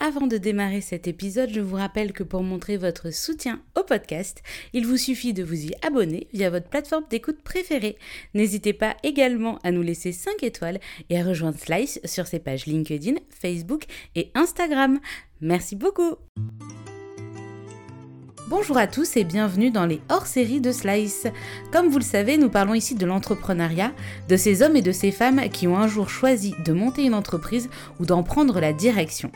Avant de démarrer cet épisode, je vous rappelle que pour montrer votre soutien au podcast, il vous suffit de vous y abonner via votre plateforme d'écoute préférée. N'hésitez pas également à nous laisser 5 étoiles et à rejoindre Slice sur ses pages LinkedIn, Facebook et Instagram. Merci beaucoup Bonjour à tous et bienvenue dans les hors-séries de Slice. Comme vous le savez, nous parlons ici de l'entrepreneuriat, de ces hommes et de ces femmes qui ont un jour choisi de monter une entreprise ou d'en prendre la direction.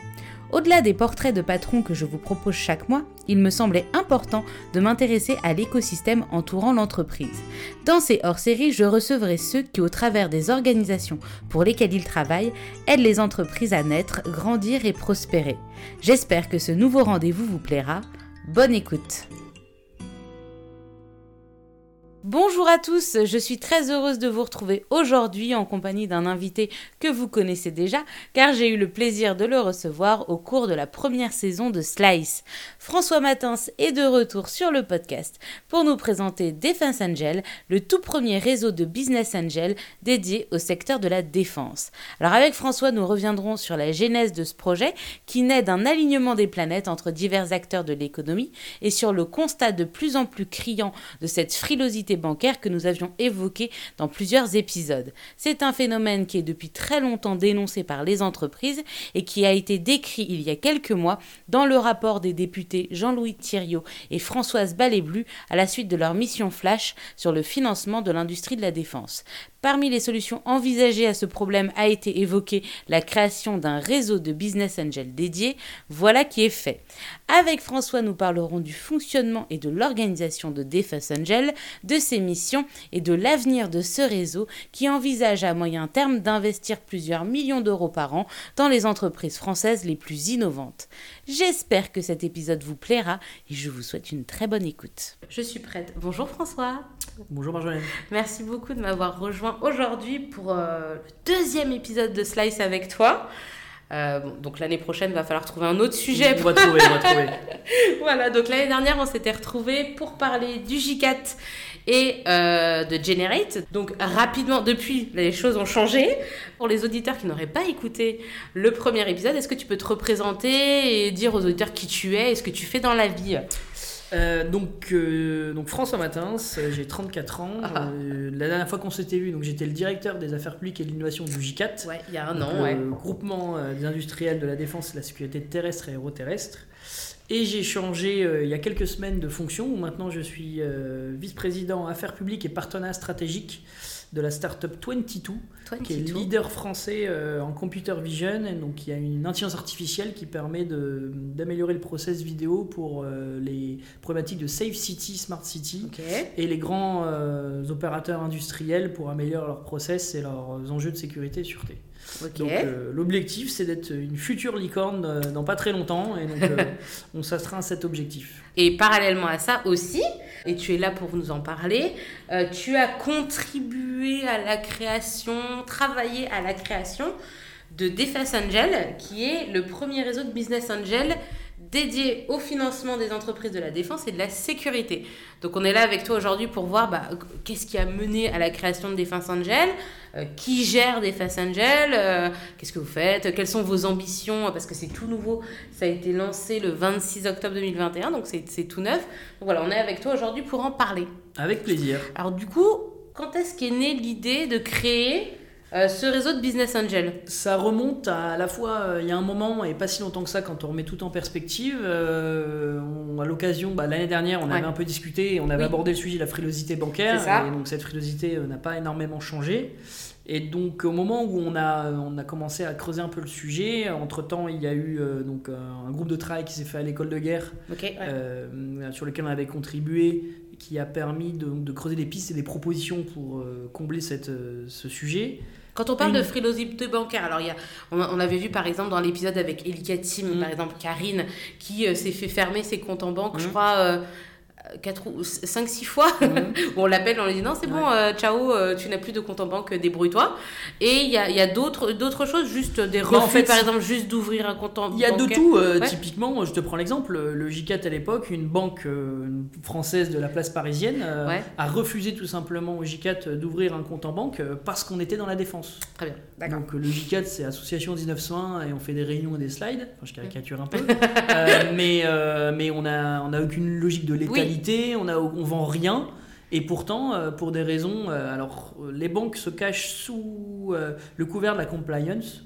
Au-delà des portraits de patrons que je vous propose chaque mois, il me semblait important de m'intéresser à l'écosystème entourant l'entreprise. Dans ces hors-séries, je recevrai ceux qui, au travers des organisations pour lesquelles ils travaillent, aident les entreprises à naître, grandir et prospérer. J'espère que ce nouveau rendez-vous vous plaira. Bonne écoute Bonjour à tous, je suis très heureuse de vous retrouver aujourd'hui en compagnie d'un invité que vous connaissez déjà car j'ai eu le plaisir de le recevoir au cours de la première saison de Slice. François Matins est de retour sur le podcast pour nous présenter Defense Angel, le tout premier réseau de business angel dédié au secteur de la défense. Alors avec François, nous reviendrons sur la genèse de ce projet qui naît d'un alignement des planètes entre divers acteurs de l'économie et sur le constat de plus en plus criant de cette frilosité bancaire que nous avions évoqué dans plusieurs épisodes. C'est un phénomène qui est depuis très longtemps dénoncé par les entreprises et qui a été décrit il y a quelques mois dans le rapport des députés Jean-Louis Thiriot et Françoise Balléblu à la suite de leur mission flash sur le financement de l'industrie de la défense. Parmi les solutions envisagées à ce problème a été évoquée la création d'un réseau de business angels dédié. Voilà qui est fait. Avec François, nous parlerons du fonctionnement et de l'organisation de Defense Angel, de ses missions et de l'avenir de ce réseau qui envisage à moyen terme d'investir plusieurs millions d'euros par an dans les entreprises françaises les plus innovantes. J'espère que cet épisode vous plaira et je vous souhaite une très bonne écoute. Je suis prête. Bonjour François. Bonjour Marjolaine. Merci beaucoup de m'avoir rejoint aujourd'hui pour euh, le deuxième épisode de Slice avec toi. Euh, donc l'année prochaine, va falloir trouver un autre sujet. On va trouver, on va trouver. voilà, donc l'année dernière, on s'était retrouvés pour parler du J4 et euh, de Generate. Donc rapidement, depuis, les choses ont changé. Pour les auditeurs qui n'auraient pas écouté le premier épisode, est-ce que tu peux te représenter et dire aux auditeurs qui tu es et ce que tu fais dans la vie? Euh, donc, euh, donc François Matins, j'ai 34 ans. Ah. Euh, la dernière fois qu'on s'était vu, donc j'étais le directeur des affaires publiques et de l'innovation du J4. Ouais, il y a un an, ouais. groupement euh, des industriels de la défense et de la sécurité terrestre et aéroterrestre. Et j'ai changé euh, il y a quelques semaines de fonction où maintenant je suis euh, vice-président affaires publiques et partenariat stratégique de la startup 22, qui est 22. le leader français euh, en computer vision. Et donc, il y a une intelligence artificielle qui permet d'améliorer le process vidéo pour euh, les problématiques de Safe City, Smart City et les grands euh, opérateurs industriels pour améliorer leurs process et leurs enjeux de sécurité et sûreté. Donc euh, l'objectif c'est d'être une future licorne euh, dans pas très longtemps et donc euh, on s'astreint à cet objectif. Et parallèlement à ça aussi, et tu es là pour nous en parler, euh, tu as contribué à la création, travaillé à la création de Defense Angel, qui est le premier réseau de business angel dédié au financement des entreprises de la défense et de la sécurité. Donc on est là avec toi aujourd'hui pour voir bah, qu'est-ce qui a mené à la création de Defense Angel, euh, qui gère Defense Angel, euh, qu'est-ce que vous faites, quelles sont vos ambitions, parce que c'est tout nouveau, ça a été lancé le 26 octobre 2021, donc c'est c'est tout neuf. Donc voilà, on est avec toi aujourd'hui pour en parler. Avec plaisir. Alors du coup, quand est-ce qu'est née l'idée de créer euh, ce réseau de Business Angel Ça remonte à, à la fois, euh, il y a un moment et pas si longtemps que ça quand on remet tout en perspective. euh, on- à l'occasion, bah, l'année dernière, on Ouais. avait un peu discuté on avait Oui. abordé le sujet de la frilosité bancaire. Ça. Et donc cette frilosité euh, n'a pas énormément changé. Et donc au moment où on a, on a commencé à creuser un peu le sujet, entre-temps il y a eu euh, donc, un groupe de travail qui s'est fait à l'école de guerre ouais. euh, sur lequel on avait contribué, qui a permis de, de creuser des pistes et des propositions pour euh, combler cette, euh, ce sujet. Quand on parle de frilosité bancaire, alors il y a, on, avait vu par exemple dans l'épisode avec Elika Tim, Mm. par exemple Karine, qui euh, s'est fait fermer ses comptes en banque, je Mm. crois, euh, 4 ou 5 6 fois Mhm. où on l'appelle on lui dit non c'est bon euh, ciao euh, tu n'as plus de compte en banque débrouille-toi et il y a, y a d'autres d'autres choses juste des refus Bah, en fait, par exemple juste d'ouvrir un compte en Il y a de tout, euh, Ouais. typiquement, je te prends l'exemple, le J4 à l'époque, une banque euh, française de la place parisienne, euh, Ouais. a refusé tout simplement au J4 d'ouvrir un compte en banque euh, parce qu'on était dans la défense. très bien d'accord Donc euh, le J4 c'est Association 1901 et on fait des réunions et des slides, enfin je caricature un peu, Euh, mais, euh, mais on n'a on a aucune logique de létalité, on, a, on vend rien. Et pourtant, euh, pour des raisons, euh, alors euh, les banques se cachent sous le couvert de la compliance,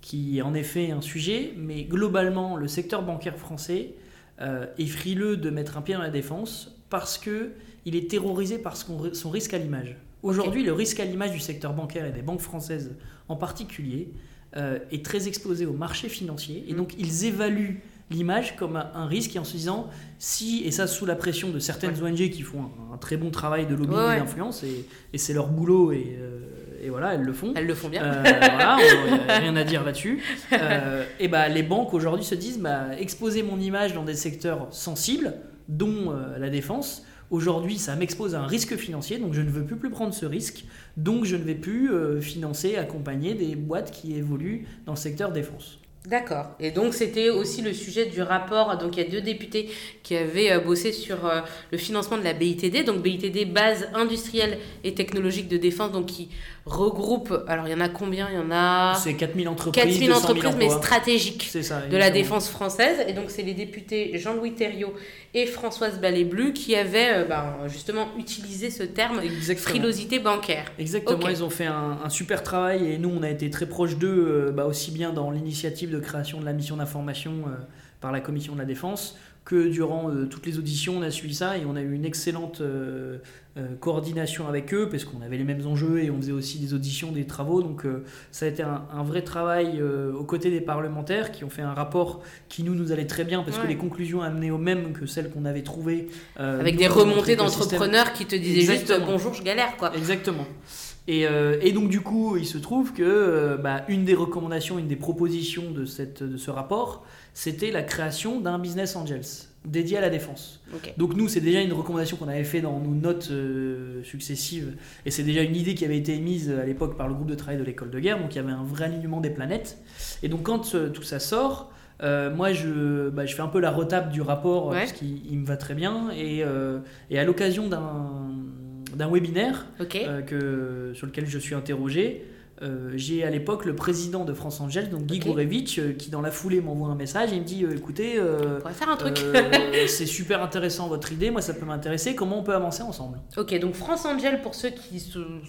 qui est en effet un sujet, mais globalement, le secteur bancaire français est frileux de mettre un pied dans la défense parce que il est terrorisé par son risque à l'image. Aujourd'hui, le risque à l'image du secteur bancaire et des banques françaises en particulier est très exposé au marché financier, et donc ils évaluent l'image comme un, risque et en se disant si, et ça sous la pression de certaines ONG qui font un, un très bon travail de lobbying Ouais, ouais. et d'influence, et, et c'est leur boulot, et, euh, et voilà, elles le font. elles le font bien Euh, voilà, a rien à dire là-dessus. Euh, et bah, les banques aujourd'hui se disent bah, exposer mon image dans des secteurs sensibles, dont euh, la défense. Aujourd'hui, ça m'expose à un risque financier, donc je ne veux plus, plus prendre ce risque. Donc je ne vais plus euh, financer, accompagner des boîtes qui évoluent dans le secteur défense. D'accord. Et donc c'était aussi le sujet du rapport. Donc il y a deux députés qui avaient euh, bossé sur euh, le financement de la BITD. Donc BITD, base industrielle et technologique de défense, donc qui regroupe. Alors il y en a combien? Il y en a C'est 4000 entreprises, 4000 200 000 entreprises, mais stratégiques ça. de la défense française. Et donc c'est les députés Jean-Louis Thériault et Françoise Ballet-Blu qui avaient euh, ben, justement utilisé ce terme Exactement. frilosité bancaire. Exactement, ils ont fait un, un super travail et nous on a été très proches d'eux, euh, bah, aussi bien dans l'initiative de création de la mission d'information euh, par la commission de la défense que durant euh, toutes les auditions on a suivi ça et on a eu une excellente euh, euh, coordination avec eux parce qu'on avait les mêmes enjeux et on faisait aussi des auditions, des travaux donc ça a été un, un vrai travail aux côtés des parlementaires qui ont fait un rapport qui nous nous allait très bien parce que les conclusions amenaient au même que celles qu'on avait trouvées Avec des remontées d'entrepreneurs qui te disaient juste bonjour, je galère quoi. Exactement. Et, euh, et donc du coup, il se trouve que euh, bah, une des recommandations, une des propositions de, cette, de ce rapport, c'était la création d'un business angels dédié à la défense. Donc nous, c'est déjà une recommandation qu'on avait fait dans nos notes euh, successives, et c'est déjà une idée qui avait été émise à l'époque par le groupe de travail de l'école de guerre, donc il y avait un vrai alignement des planètes. Et donc quand euh, tout ça sort, euh, moi je, bah, je fais un peu la retape du rapport, Ouais. parce qu'il il me va très bien, et, et à l'occasion d'un webinaire, que, sur lequel je suis interrogé. Euh, j'ai à l'époque le président de France Angel, donc Guy Ok. Gourevitch, euh, qui dans la foulée m'envoie un message et il me dit euh, écoutez, On pourrait faire un truc. c'est super intéressant votre idée, moi ça peut m'intéresser, comment on peut avancer ensemble? Ok, donc France Angel, pour ceux qui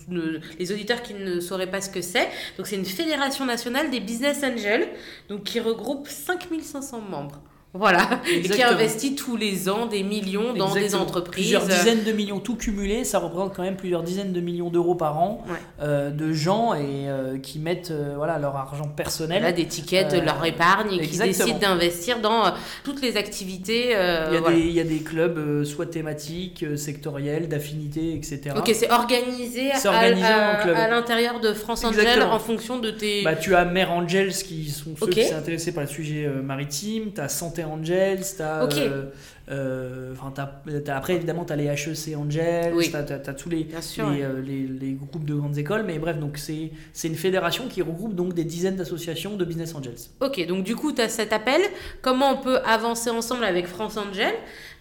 ne- les auditeurs qui ne sauraient pas ce que c'est, donc c'est une fédération nationale des business angels, donc qui regroupe 5500 membres. Voilà, et qui Exactement. investit tous les ans des millions dans des Exactement. entreprises. Plusieurs dizaines de millions tout cumulé, ça représente quand même plusieurs dizaines de millions d'euros par an Ouais. euh, de gens et euh, qui mettent euh, voilà, leur argent personnel. Voilà, des tickets de leur épargne et qui exactement. décident d'investir dans toutes les activités. il, y a voilà. des, il y a des clubs soit thématiques, sectoriels, d'affinités, etc. Ok, c'est organisé, à- organisé l'intérieur de France Angel Exactement. en fonction de tes. Bah, tu as Mère Angels qui sont ceux qui sont intéressés par le sujet maritime, tu as Santé Angels, tu as. Ok. après, évidemment, tu as les HEC Angels, Oui. tu as, tous les, Bien sûr. les, ouais. euh, les, les groupes de grandes écoles, mais bref, donc c'est c'est une fédération qui regroupe donc des dizaines d'associations de Business Angels. Ok, donc du coup, tu as cet appel. Comment on peut avancer ensemble avec France Angel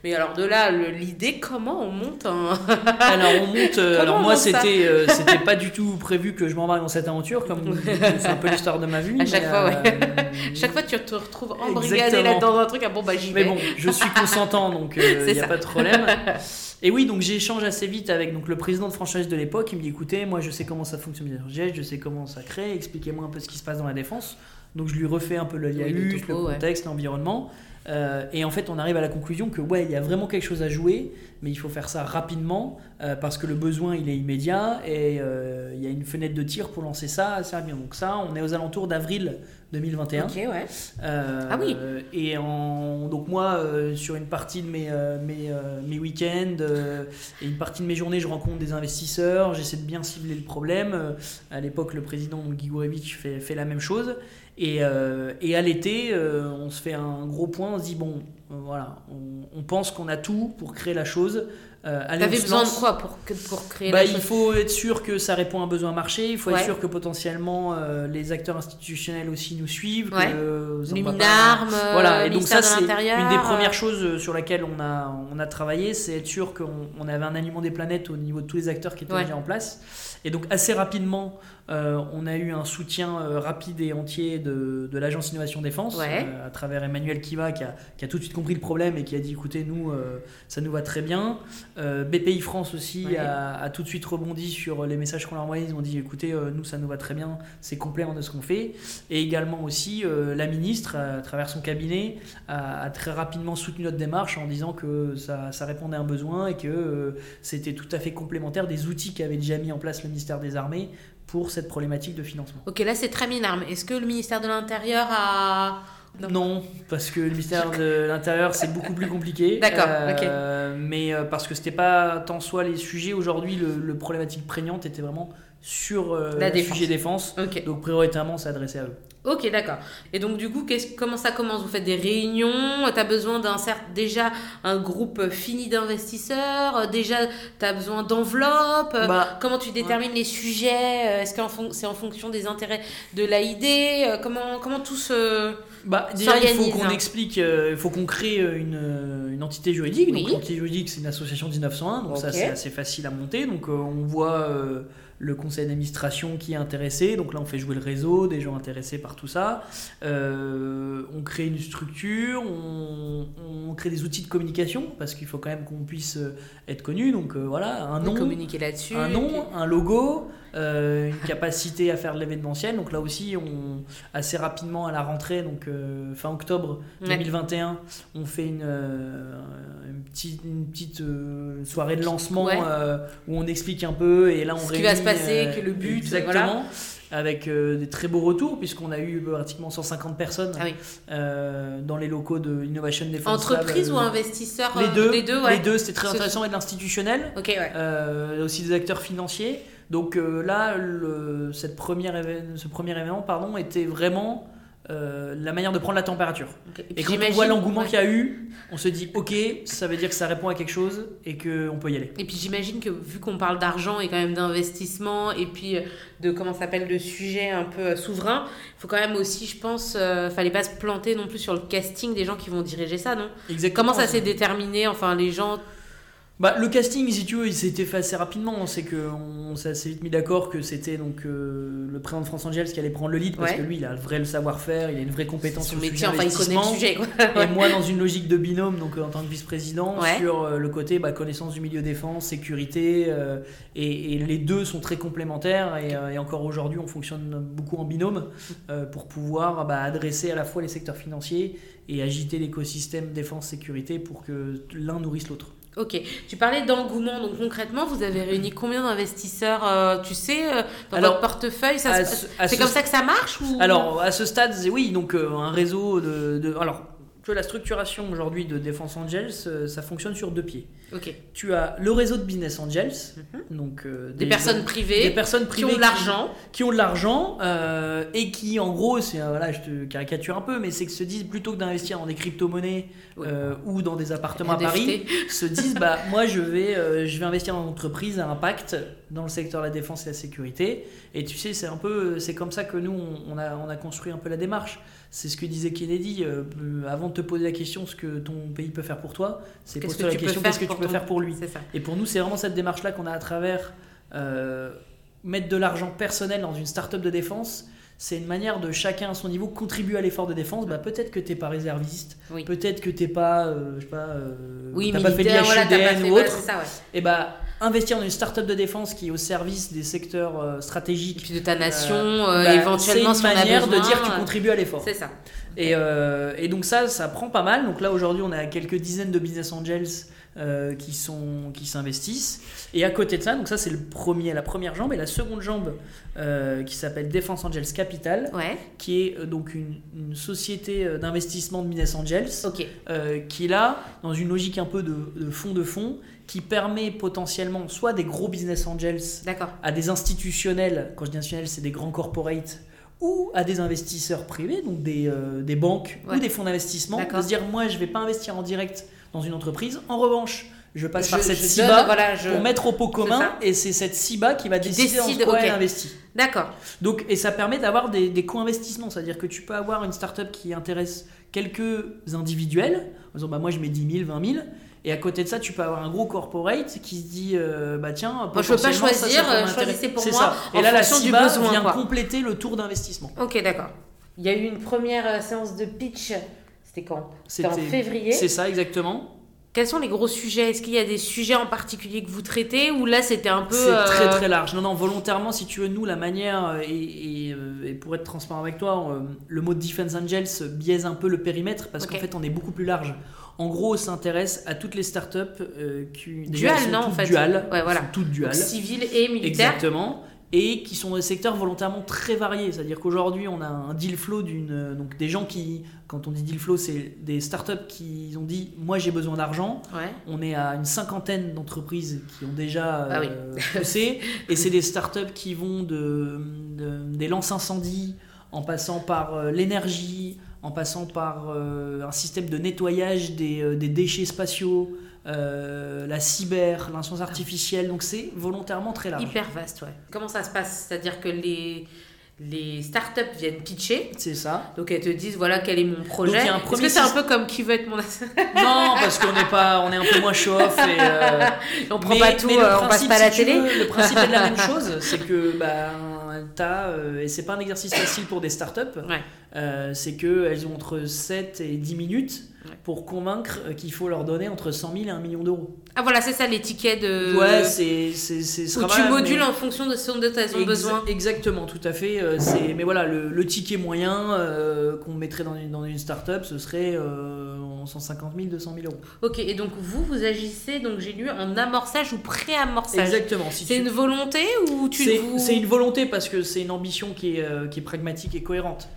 Mais alors de là, l'idée, comment on monte un... Alors, on monte. euh, alors, on moi, c'était euh, c'était pas du tout prévu que je m'embarque dans cette aventure, comme c'est un peu l'histoire de ma vie. À chaque mais, fois, ouais. euh, Chaque fois, tu te retrouves embrigadé là dans un truc. Ah bon, bah j'y Mais vais. bon, je suis consentant, donc il C'est n'y a ça. pas de problème. Et oui, donc j'échange assez vite avec donc, le président de franchise de l'époque. Il me dit écoutez, moi je sais comment ça fonctionne, Jet, je sais comment ça crée, expliquez-moi un peu ce qui se passe dans la défense. Donc je lui refais un peu le Oui, le topo, le ouais. contexte, l'environnement. Euh, et en fait, on arrive à la conclusion que ouais, il y a vraiment quelque chose à jouer, mais il faut faire ça rapidement euh, parce que le besoin il est immédiat et euh, il y a une fenêtre de tir pour lancer ça assez rapidement. Donc ça, on est aux alentours d'avril 2021. Ok, ouais. Euh, Ah oui. Et en, donc moi, sur une partie de mes, mes, mes week-ends et une partie de mes journées, je rencontre des investisseurs, j'essaie de bien cibler le problème. À l'époque, le président Gourevitch fait, fait la même chose. Et, et à l'été, on se fait un gros point, on se dit, bon, voilà, on, pense qu'on a tout pour créer la chose. Euh, T'avais besoin de quoi pour, pour créer bah, la il faut être sûr que ça répond à un besoin marché, il faut être sûr que potentiellement euh, les acteurs institutionnels aussi nous suivent. Ouais. Que, les Minarmes, voilà. Et donc ça, c'est une des premières choses sur laquelle on a, on a travaillé, c'est être sûr qu'on on avait un alignement des planètes au niveau de tous les acteurs qui étaient déjà en place. Et donc assez rapidement, euh, on a eu un soutien euh, rapide et entier de, de l'agence Innovation Défense euh, à travers Emmanuel Kiva qui a, qui a, tout de suite compris le problème et qui a dit écoutez nous ça nous va très bien. BPI France aussi a, a, tout de suite rebondi sur les messages qu'on leur envoyait. Ils ont dit écoutez nous ça nous va très bien, c'est complément de ce qu'on fait. Et également aussi la ministre à travers son cabinet a, très rapidement soutenu notre démarche en disant que ça, ça répondait à un besoin et que c'était tout à fait complémentaire des outils qu'avait déjà mis en place le ministère des Armées pour cette problématique de financement. Ok, là c'est très minarme. Est-ce que le ministère de l'Intérieur a... Non. parce que le ministère de l'Intérieur c'est beaucoup plus compliqué. D'accord, euh, Mais euh, parce que c'était pas tant soit les sujets. Aujourd'hui, le, problématique prégnante était vraiment sur euh, la le sujet défense. Donc prioritairement, c'est adressé à eux. Ok, d'accord. Et donc, du coup, comment ça commence? Vous faites des réunions Tu as besoin d'un certain, déjà un groupe fini d'investisseurs Déjà, tu as besoin d'enveloppes bah, Comment tu détermines les sujets Est-ce que c'est en fonction des intérêts de l'AID comment, comment tout se. Bah, déjà, il faut qu'on explique, euh, il faut qu'on crée euh, une, une, entité juridique. Donc, l'entité juridique, c'est une association 1901, donc ça, c'est assez facile à monter. Donc, euh, on voit le conseil d'administration qui est intéressé. Donc là, on fait jouer le réseau, des gens intéressés par tout ça. Euh, on crée une structure, on, on, crée des outils de communication parce qu'il faut quand même qu'on puisse euh, être connu. Donc euh, voilà, un nom, communiquer là-dessus, un nom, un logo, une capacité à faire de l'événementiel. Donc là aussi, on assez rapidement à la rentrée, donc fin octobre 2021, on fait une, une petite, une petite soirée de lancement où on explique un peu et là on réunit passer, que le but. Exactement. Avec euh, des très beaux retours, puisqu'on a eu pratiquement 150 personnes ah euh, dans les locaux de Innovation Defense. Entreprise ou investisseurs Les deux. Les deux, les deux c'était très intéressant, et de l'institutionnel. Ok, ouais. aussi des acteurs financiers. Donc là, le, cette première ce premier événement pardon, était vraiment euh, la manière de prendre la température. Et, quand on voit l'engouement qu'il y a eu, on se dit ok, ça veut dire que ça répond à quelque chose et qu'on peut y aller. Et puis j'imagine que vu qu'on parle d'argent et quand même d'investissement et puis euh, de comment s'appelle de sujets un peu euh, souverains, il faut quand même aussi, je pense, fallait pas se planter non plus sur le casting des gens qui vont diriger ça, non? Exactement. Comment ça s'est déterminé? Enfin, les gens bah, le casting, si tu veux, il s'est fait assez rapidement. C'est qu'on s'est assez vite mis d'accord que c'était donc euh, le président de France Angels qui allait prendre le lead parce que lui, il a le vrai savoir-faire, il a une vraie compétence sur le métier, enfin, il connaît le sujet. et moi, dans une logique de binôme, donc en tant que vice-président, sur euh, le côté bah, connaissance du milieu défense, sécurité, euh, et, les deux sont très complémentaires. Et, encore aujourd'hui, on fonctionne beaucoup en binôme pour pouvoir bah, adresser à la fois les secteurs financiers et agiter l'écosystème défense-sécurité pour que l'un nourrisse l'autre. Ok, tu parlais d'engouement, donc concrètement, vous avez réuni combien d'investisseurs, euh, tu sais, euh, dans votre portefeuille? C'est comme ça que ça marche ou... Alors, à ce stade, oui, donc euh, un réseau de, de... Alors, la structuration aujourd'hui de Défense Angels, ça fonctionne sur deux pieds. Tu as le réseau de Business Angels, mhm. donc euh, des, personnes privées, des personnes privées qui ont de l'argent, qui, ont de l'argent euh, et qui, en gros, c'est voilà, je te caricature un peu, mais c'est que se disent plutôt que d'investir dans des crypto-monnaies ou dans des appartements à Paris, se disent bah moi je vais je vais investir dans une entreprise à impact dans le secteur de la défense et la sécurité. Et tu sais, c'est un peu c'est comme ça que nous on a on a construit un peu la démarche. C'est ce que disait Kennedy. Euh, avant de te poser la question ce que ton pays peut faire pour toi, c'est poser la question qu'est-ce que tu faire pour lui. Et pour nous, c'est vraiment cette démarche-là qu'on a à travers euh, mettre de l'argent personnel dans une start-up de défense. C'est une manière de chacun à son niveau contribuer à l'effort de défense. Bah, peut-être que tu n'es pas réserviste, peut-être que tu n'es pas, euh, je sais pas, oui, pas fait de ou autre. Et bah investir dans une start-up de défense qui est au service des secteurs euh, stratégiques. Et puis de ta nation, euh, euh, bah, éventuellement, c'est une manière de dire que tu contribues à l'effort. C'est ça. Et, et, donc ça, ça prend pas mal. Donc là, aujourd'hui, on a quelques dizaines de business angels qui sont qui s'investissent. Et à côté de ça, donc ça c'est le premier, la première jambe, et la seconde jambe qui s'appelle Defense Angels Capital, qui est donc une, une société d'investissement de business angels, qui est là dans une logique un peu de, de fonds de fonds qui permet potentiellement soit des gros business angels à des institutionnels, quand je dis institutionnels, c'est des grands corporates ou à des investisseurs privés, donc des, euh, des banques Ouais. ou des fonds d'investissement, de se dire moi je vais pas investir en direct dans une entreprise, en revanche je passe par cette CIBA donne, voilà, je- pour mettre au pot commun et c'est cette CIBA qui va décider décide, en quoi ok. elle investit. D'accord. Donc, et ça permet d'avoir des, des co-investissements, c'est-à-dire que tu peux avoir une startup qui intéresse quelques individuels, en disant bah, moi je mets 10 000, 20 000, et à côté de ça, tu peux avoir un gros corporate qui se dit euh, bah tiens, Moi, je veux pas choisir, euh, choisissez pour C'est moi ça. en Et là, la fonction du CIBA besoin, vient quoi. compléter le tour d'investissement. Ok, d'accord. Il y a eu une première euh, séance de pitch. C'était quand? C'était en février. C'est ça, exactement. Quels sont les gros sujets? Est-ce qu'il y a des sujets en particulier que vous traitez ou là c'était un peu C'est euh, très très large. Non, non, volontairement, si tu veux, nous, la manière, euh, et, et, euh, et pour être transparent avec toi, euh, le mot Defense Angels biaise un peu le périmètre parce qu'en fait, on est beaucoup plus large. En gros, on s'intéresse à toutes les startups euh, qui. Dual, sont non, en fait. Duales. Ouais, voilà. Sont toutes donc, duales. civil et militaire Exactement. Et qui sont des secteurs volontairement très variés. C'est-à-dire qu'aujourd'hui, on a un deal flow d'une. euh, Donc, des gens qui. Quand on dit deal flow, c'est des startups qui ont dit Moi, j'ai besoin d'argent. Ouais. On est à une cinquantaine d'entreprises qui ont déjà Ah oui. euh, poussé. et c'est des startups qui vont de, de- des lances incendies, en passant par euh, l'énergie, en passant par euh, un système de nettoyage des, euh, des déchets spatiaux, euh, la cyber, l'intelligence artificielle. Donc c'est volontairement très large. Hyper vaste, ouais. Comment ça se passe? C'est-à-dire que les, les startups viennent pitcher, C'est ça. donc elles te disent voilà quel est mon projet. Est-ce que c'est un peu comme qui veut être mon Non, parce qu'on n'est pas, on est un peu moins show-off et. euh, On prend Mais- pas tout, mais le euh, on passe pas à la si télé. veux, le principe est de la même chose, c'est que bah, t'as, euh, et c'est pas un exercice facile pour des startups, Ouais. euh, c'est qu'elles ont entre 7 et 10 minutes. Pour convaincre euh, qu'il faut leur donner entre 100 000 et 1 million d'euros. Ah voilà, c'est ça les tickets de. Ouais, c'est. c'est, c'est ce Où tu modules mais- en fonction de ce dont as Exa- besoin. Exactement, tout à fait. euh, c'est, mais voilà, le, le ticket moyen euh, qu'on mettrait dans une, dans une startup, ce serait euh, en 150 000, 200 000 euros. Ok, et donc vous, vous agissez, donc j'ai lu, en amorçage ou pré-amorçage? Exactement. Si C'est tu- une volonté ou tu C'est vous... c'est une volonté parce que c'est une ambition qui est, euh, qui est pragmatique et cohérente.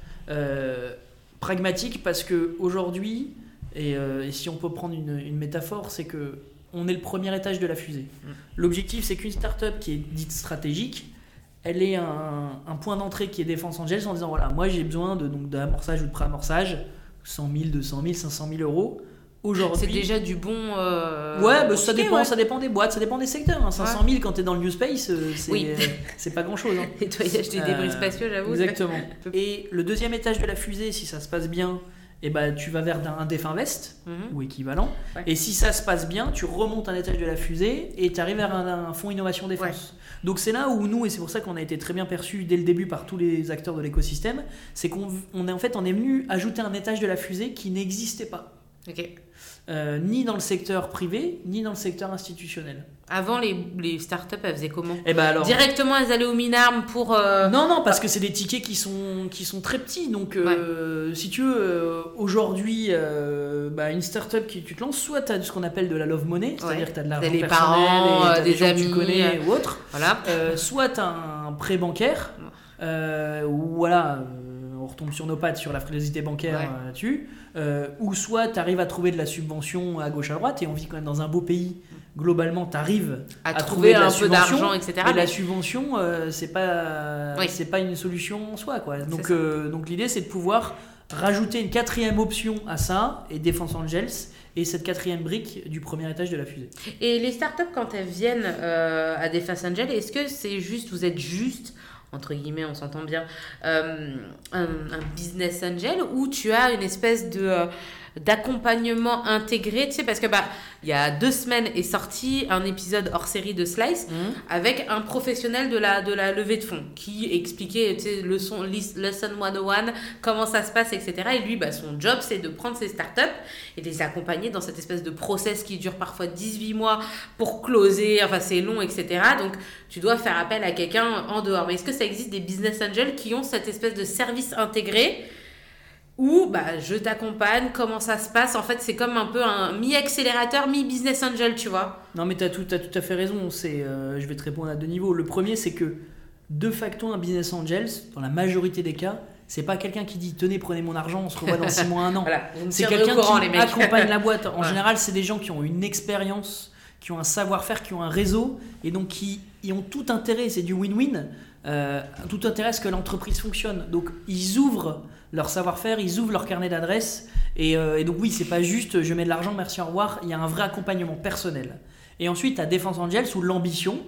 Pragmatique parce que aujourd'hui, et, euh, et si on peut prendre une, une métaphore, c'est que on est le premier étage de la fusée. Mm. L'objectif, c'est qu'une startup qui est dite stratégique, elle ait un, un point d'entrée qui est Défense Angels en disant voilà, moi j'ai besoin de donc d'amorçage ou de pré-amorçage, 100 000, 200 000, 500 000 euros. Aujourd'hui, C'est déjà du bon. euh, Ouais, bah, ça, dépend, ouais. ça dépend des boîtes, ça dépend des secteurs. hein. 500 000 quand t'es dans le New Space, euh, c'est Oui. pas grand chose. Nettoyage des débris spatiaux, j'avoue. Exactement. Et le deuxième étage de la fusée, si ça se passe bien, et ben tu vas vers un Def Invest Mhm. ou équivalent. Ouais. Et si ça se passe bien, tu remontes un étage de la fusée et tu arrives vers un, un fonds innovation défense. Donc c'est là où nous, et c'est pour ça qu'on a été très bien perçus dès le début par tous les acteurs de l'écosystème, c'est qu'on on est en fait on est venu ajouter un étage de la fusée qui n'existait pas. Euh, ni dans le secteur privé, ni dans le secteur institutionnel. Avant, les, les startups, elles faisaient comment Et ben alors. Directement, elles allaient au Minarm pour. euh, Non, non, parce que c'est des tickets qui sont, qui sont très petits. Donc, euh, si tu veux, euh, aujourd'hui, euh, bah, une startup qui tu te lances, soit tu as ce qu'on appelle de la love money, c'est-à-dire que tu as de l'argent personnel parents, et euh, des, des gens que amis, tu connais ou autres. Voilà. Soit tu as un prêt bancaire, ou voilà, retombe sur nos pattes sur la frilosité bancaire Ouais. euh, là-dessus. Euh, ou soit tu arrives à trouver de la subvention à gauche à droite, et on vit quand même dans un beau pays. Globalement, tu arrives À, à trouver la un peu d'argent, etc. et la mais- subvention, euh, c'est pas, Oui. c'est pas une solution en soi, quoi. Donc, euh, donc l'idée, c'est de pouvoir rajouter une quatrième option à ça et Défense Angels et cette quatrième brique du premier étage de la fusée. Et les startups, quand elles viennent euh, à des Fast Angel, est-ce que c'est juste, vous êtes juste, entre guillemets, on s'entend bien, euh, un, business angel ou tu as une espèce de. D'accompagnement intégré, tu sais, parce que bah, il y a deux semaines est sorti un épisode hors série de Slice avec un professionnel de la, de la levée de fonds qui expliquait, tu sais, leçon, lesson 101, comment ça se passe, etc. Et lui, bah, son job, c'est de prendre ces startups et de les accompagner dans cette espèce de process qui dure parfois 18 mois pour closer, enfin c'est long, etc. Donc tu dois faire appel à quelqu'un en dehors. Mais est-ce que ça existe des business angels qui ont cette espèce de service intégré où bah, je t'accompagne, comment ça se passe En fait, c'est comme un peu un mi-accélérateur, mi-business angel, tu vois. Non, mais tu as tout, à fait raison. C'est, euh, je vais te répondre à deux niveaux. Le premier, c'est que de facto, un business angels, dans la majorité des cas, c'est pas quelqu'un qui dit tenez, prenez mon argent, on se revoit dans six mois, un an. Voilà, C'est quelqu'un qui accompagne la boîte. En Ouais. général, c'est des gens qui ont une expérience, qui ont un savoir-faire, qui ont un réseau, et donc qui y ont tout intérêt. C'est du win-win euh, tout intérêt à ce que l'entreprise fonctionne. Donc ils ouvrent leur savoir-faire, ils ouvrent leur carnet d'adresses. Et, euh, et donc oui, c'est pas juste je mets de l'argent, merci, au revoir. Il y a un vrai accompagnement personnel. Et ensuite, à Défense Angel, sous l'ambition,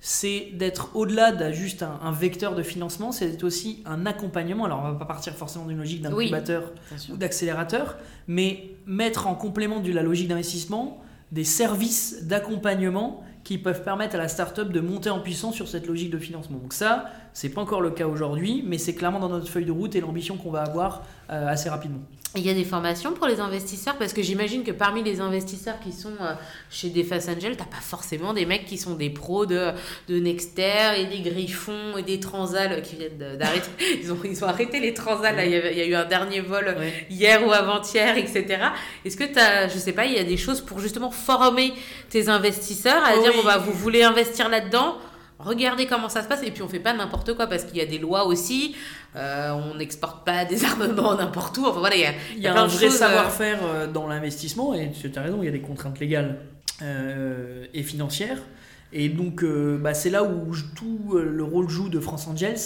c'est d'être au-delà de juste un, un vecteur de financement, c'est d'être aussi un accompagnement. Alors on va pas partir forcément d'une logique d'incubateur ou d'accélérateur, mais mettre en complément de la logique d'investissement des services d'accompagnement qui peuvent permettre à la startup de monter en puissance sur cette logique de financement. Donc ça, c'est pas encore le cas aujourd'hui, mais c'est clairement dans notre feuille de route et l'ambition qu'on va avoir euh, assez rapidement. Il y a des formations pour les investisseurs parce que j'imagine que parmi les investisseurs qui sont euh, chez des Face Angel, t'as pas forcément des mecs qui sont des pros de, de Nexter et des Griffons et des Transal qui viennent d'arrêter. Ils ont, ils ont arrêté les Transal. là. Il, y avait- il y a eu un dernier vol Ouais. hier ou avant-hier, etc. Est-ce que tu as, je sais pas, il y a des choses pour justement former tes investisseurs à Oh dire oui. bon bah vous voulez investir là-dedans Regardez comment ça se passe et puis on fait pas n'importe quoi parce qu'il y a des lois aussi. Euh, on n'exporte pas des armements n'importe où. Enfin voilà, il y a, Il y a plein un vrai euh, savoir-faire euh, dans l'investissement, et tu as raison, il y a des contraintes légales euh, et financières. Et donc, bah, c'est là où tout le rôle joue de France Angels,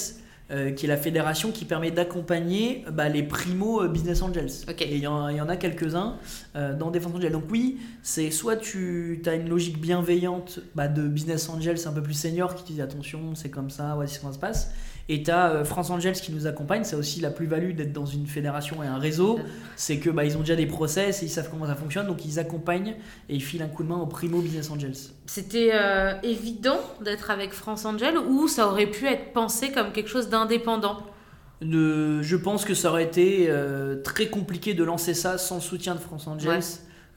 euh, qui est la fédération qui permet d'accompagner bah, les primo euh, business angels. Ok. Et il y, en il y en a quelques-uns euh, dans Défense Angels. Donc, oui, c'est soit tu as une logique bienveillante bah, de business angels un peu plus senior qui te dit attention, c'est comme ça, voici comment ça se passe. Et tu as France Angels qui nous accompagne, c'est aussi la plus-value d'être dans une fédération et un réseau c'est que bah, ils ont déjà des process et ils savent comment ça fonctionne, donc ils accompagnent et ils filent un coup de main aux primo business angels. C'était euh, évident d'être avec France Angel ou ça aurait pu être pensé comme quelque chose d'indépendant? Je pense que ça aurait été euh, très compliqué de lancer ça sans le soutien de France Angels Ouais.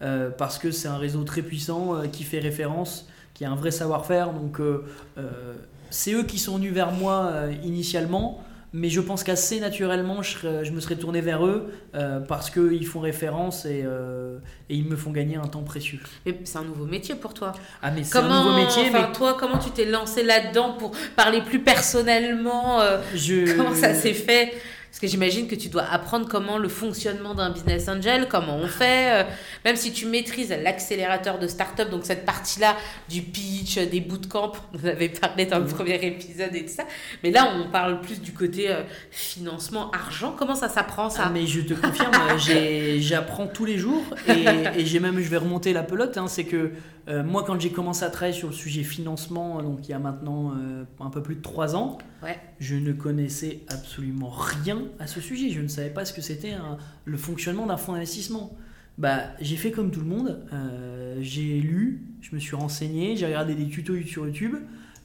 euh, parce que c'est un réseau très puissant euh, qui fait référence, qui a un vrai savoir-faire. Donc euh, euh, c'est eux qui sont venus vers moi euh, initialement. Mais je pense qu'assez naturellement, je, me serais tourné vers eux euh, parce qu'ils font référence et, euh, et ils me font gagner un temps précieux. Mais c'est un nouveau métier pour toi. Ah mais c'est Comment, un nouveau métier, enfin, mais toi, comment tu t'es lancé là-dedans pour parler plus personnellement je... Comment ça s'est fait? Parce que j'imagine que tu dois apprendre comment le fonctionnement d'un business angel, comment on fait, euh, même si tu maîtrises l'accélérateur de start-up, donc cette partie-là du pitch, des bootcamps, on en avait parlé dans le Mhm. premier épisode et tout ça. Mais là, on parle plus du côté euh, financement, argent. Comment ça s'apprend ça? Ah, mais je te confirme, euh, j'apprends tous les jours et, et j'ai même, je vais remonter la pelote. hein, c'est que euh, moi, quand j'ai commencé à travailler sur le sujet financement, donc il y a maintenant euh, un peu plus de 3 ans, Ouais. je ne connaissais absolument rien à ce sujet. Je ne savais pas ce que c'était un- le fonctionnement d'un fonds d'investissement. Bah, j'ai fait comme tout le monde. euh, j'ai lu, je me suis renseigné, j'ai regardé des tutos sur YouTube.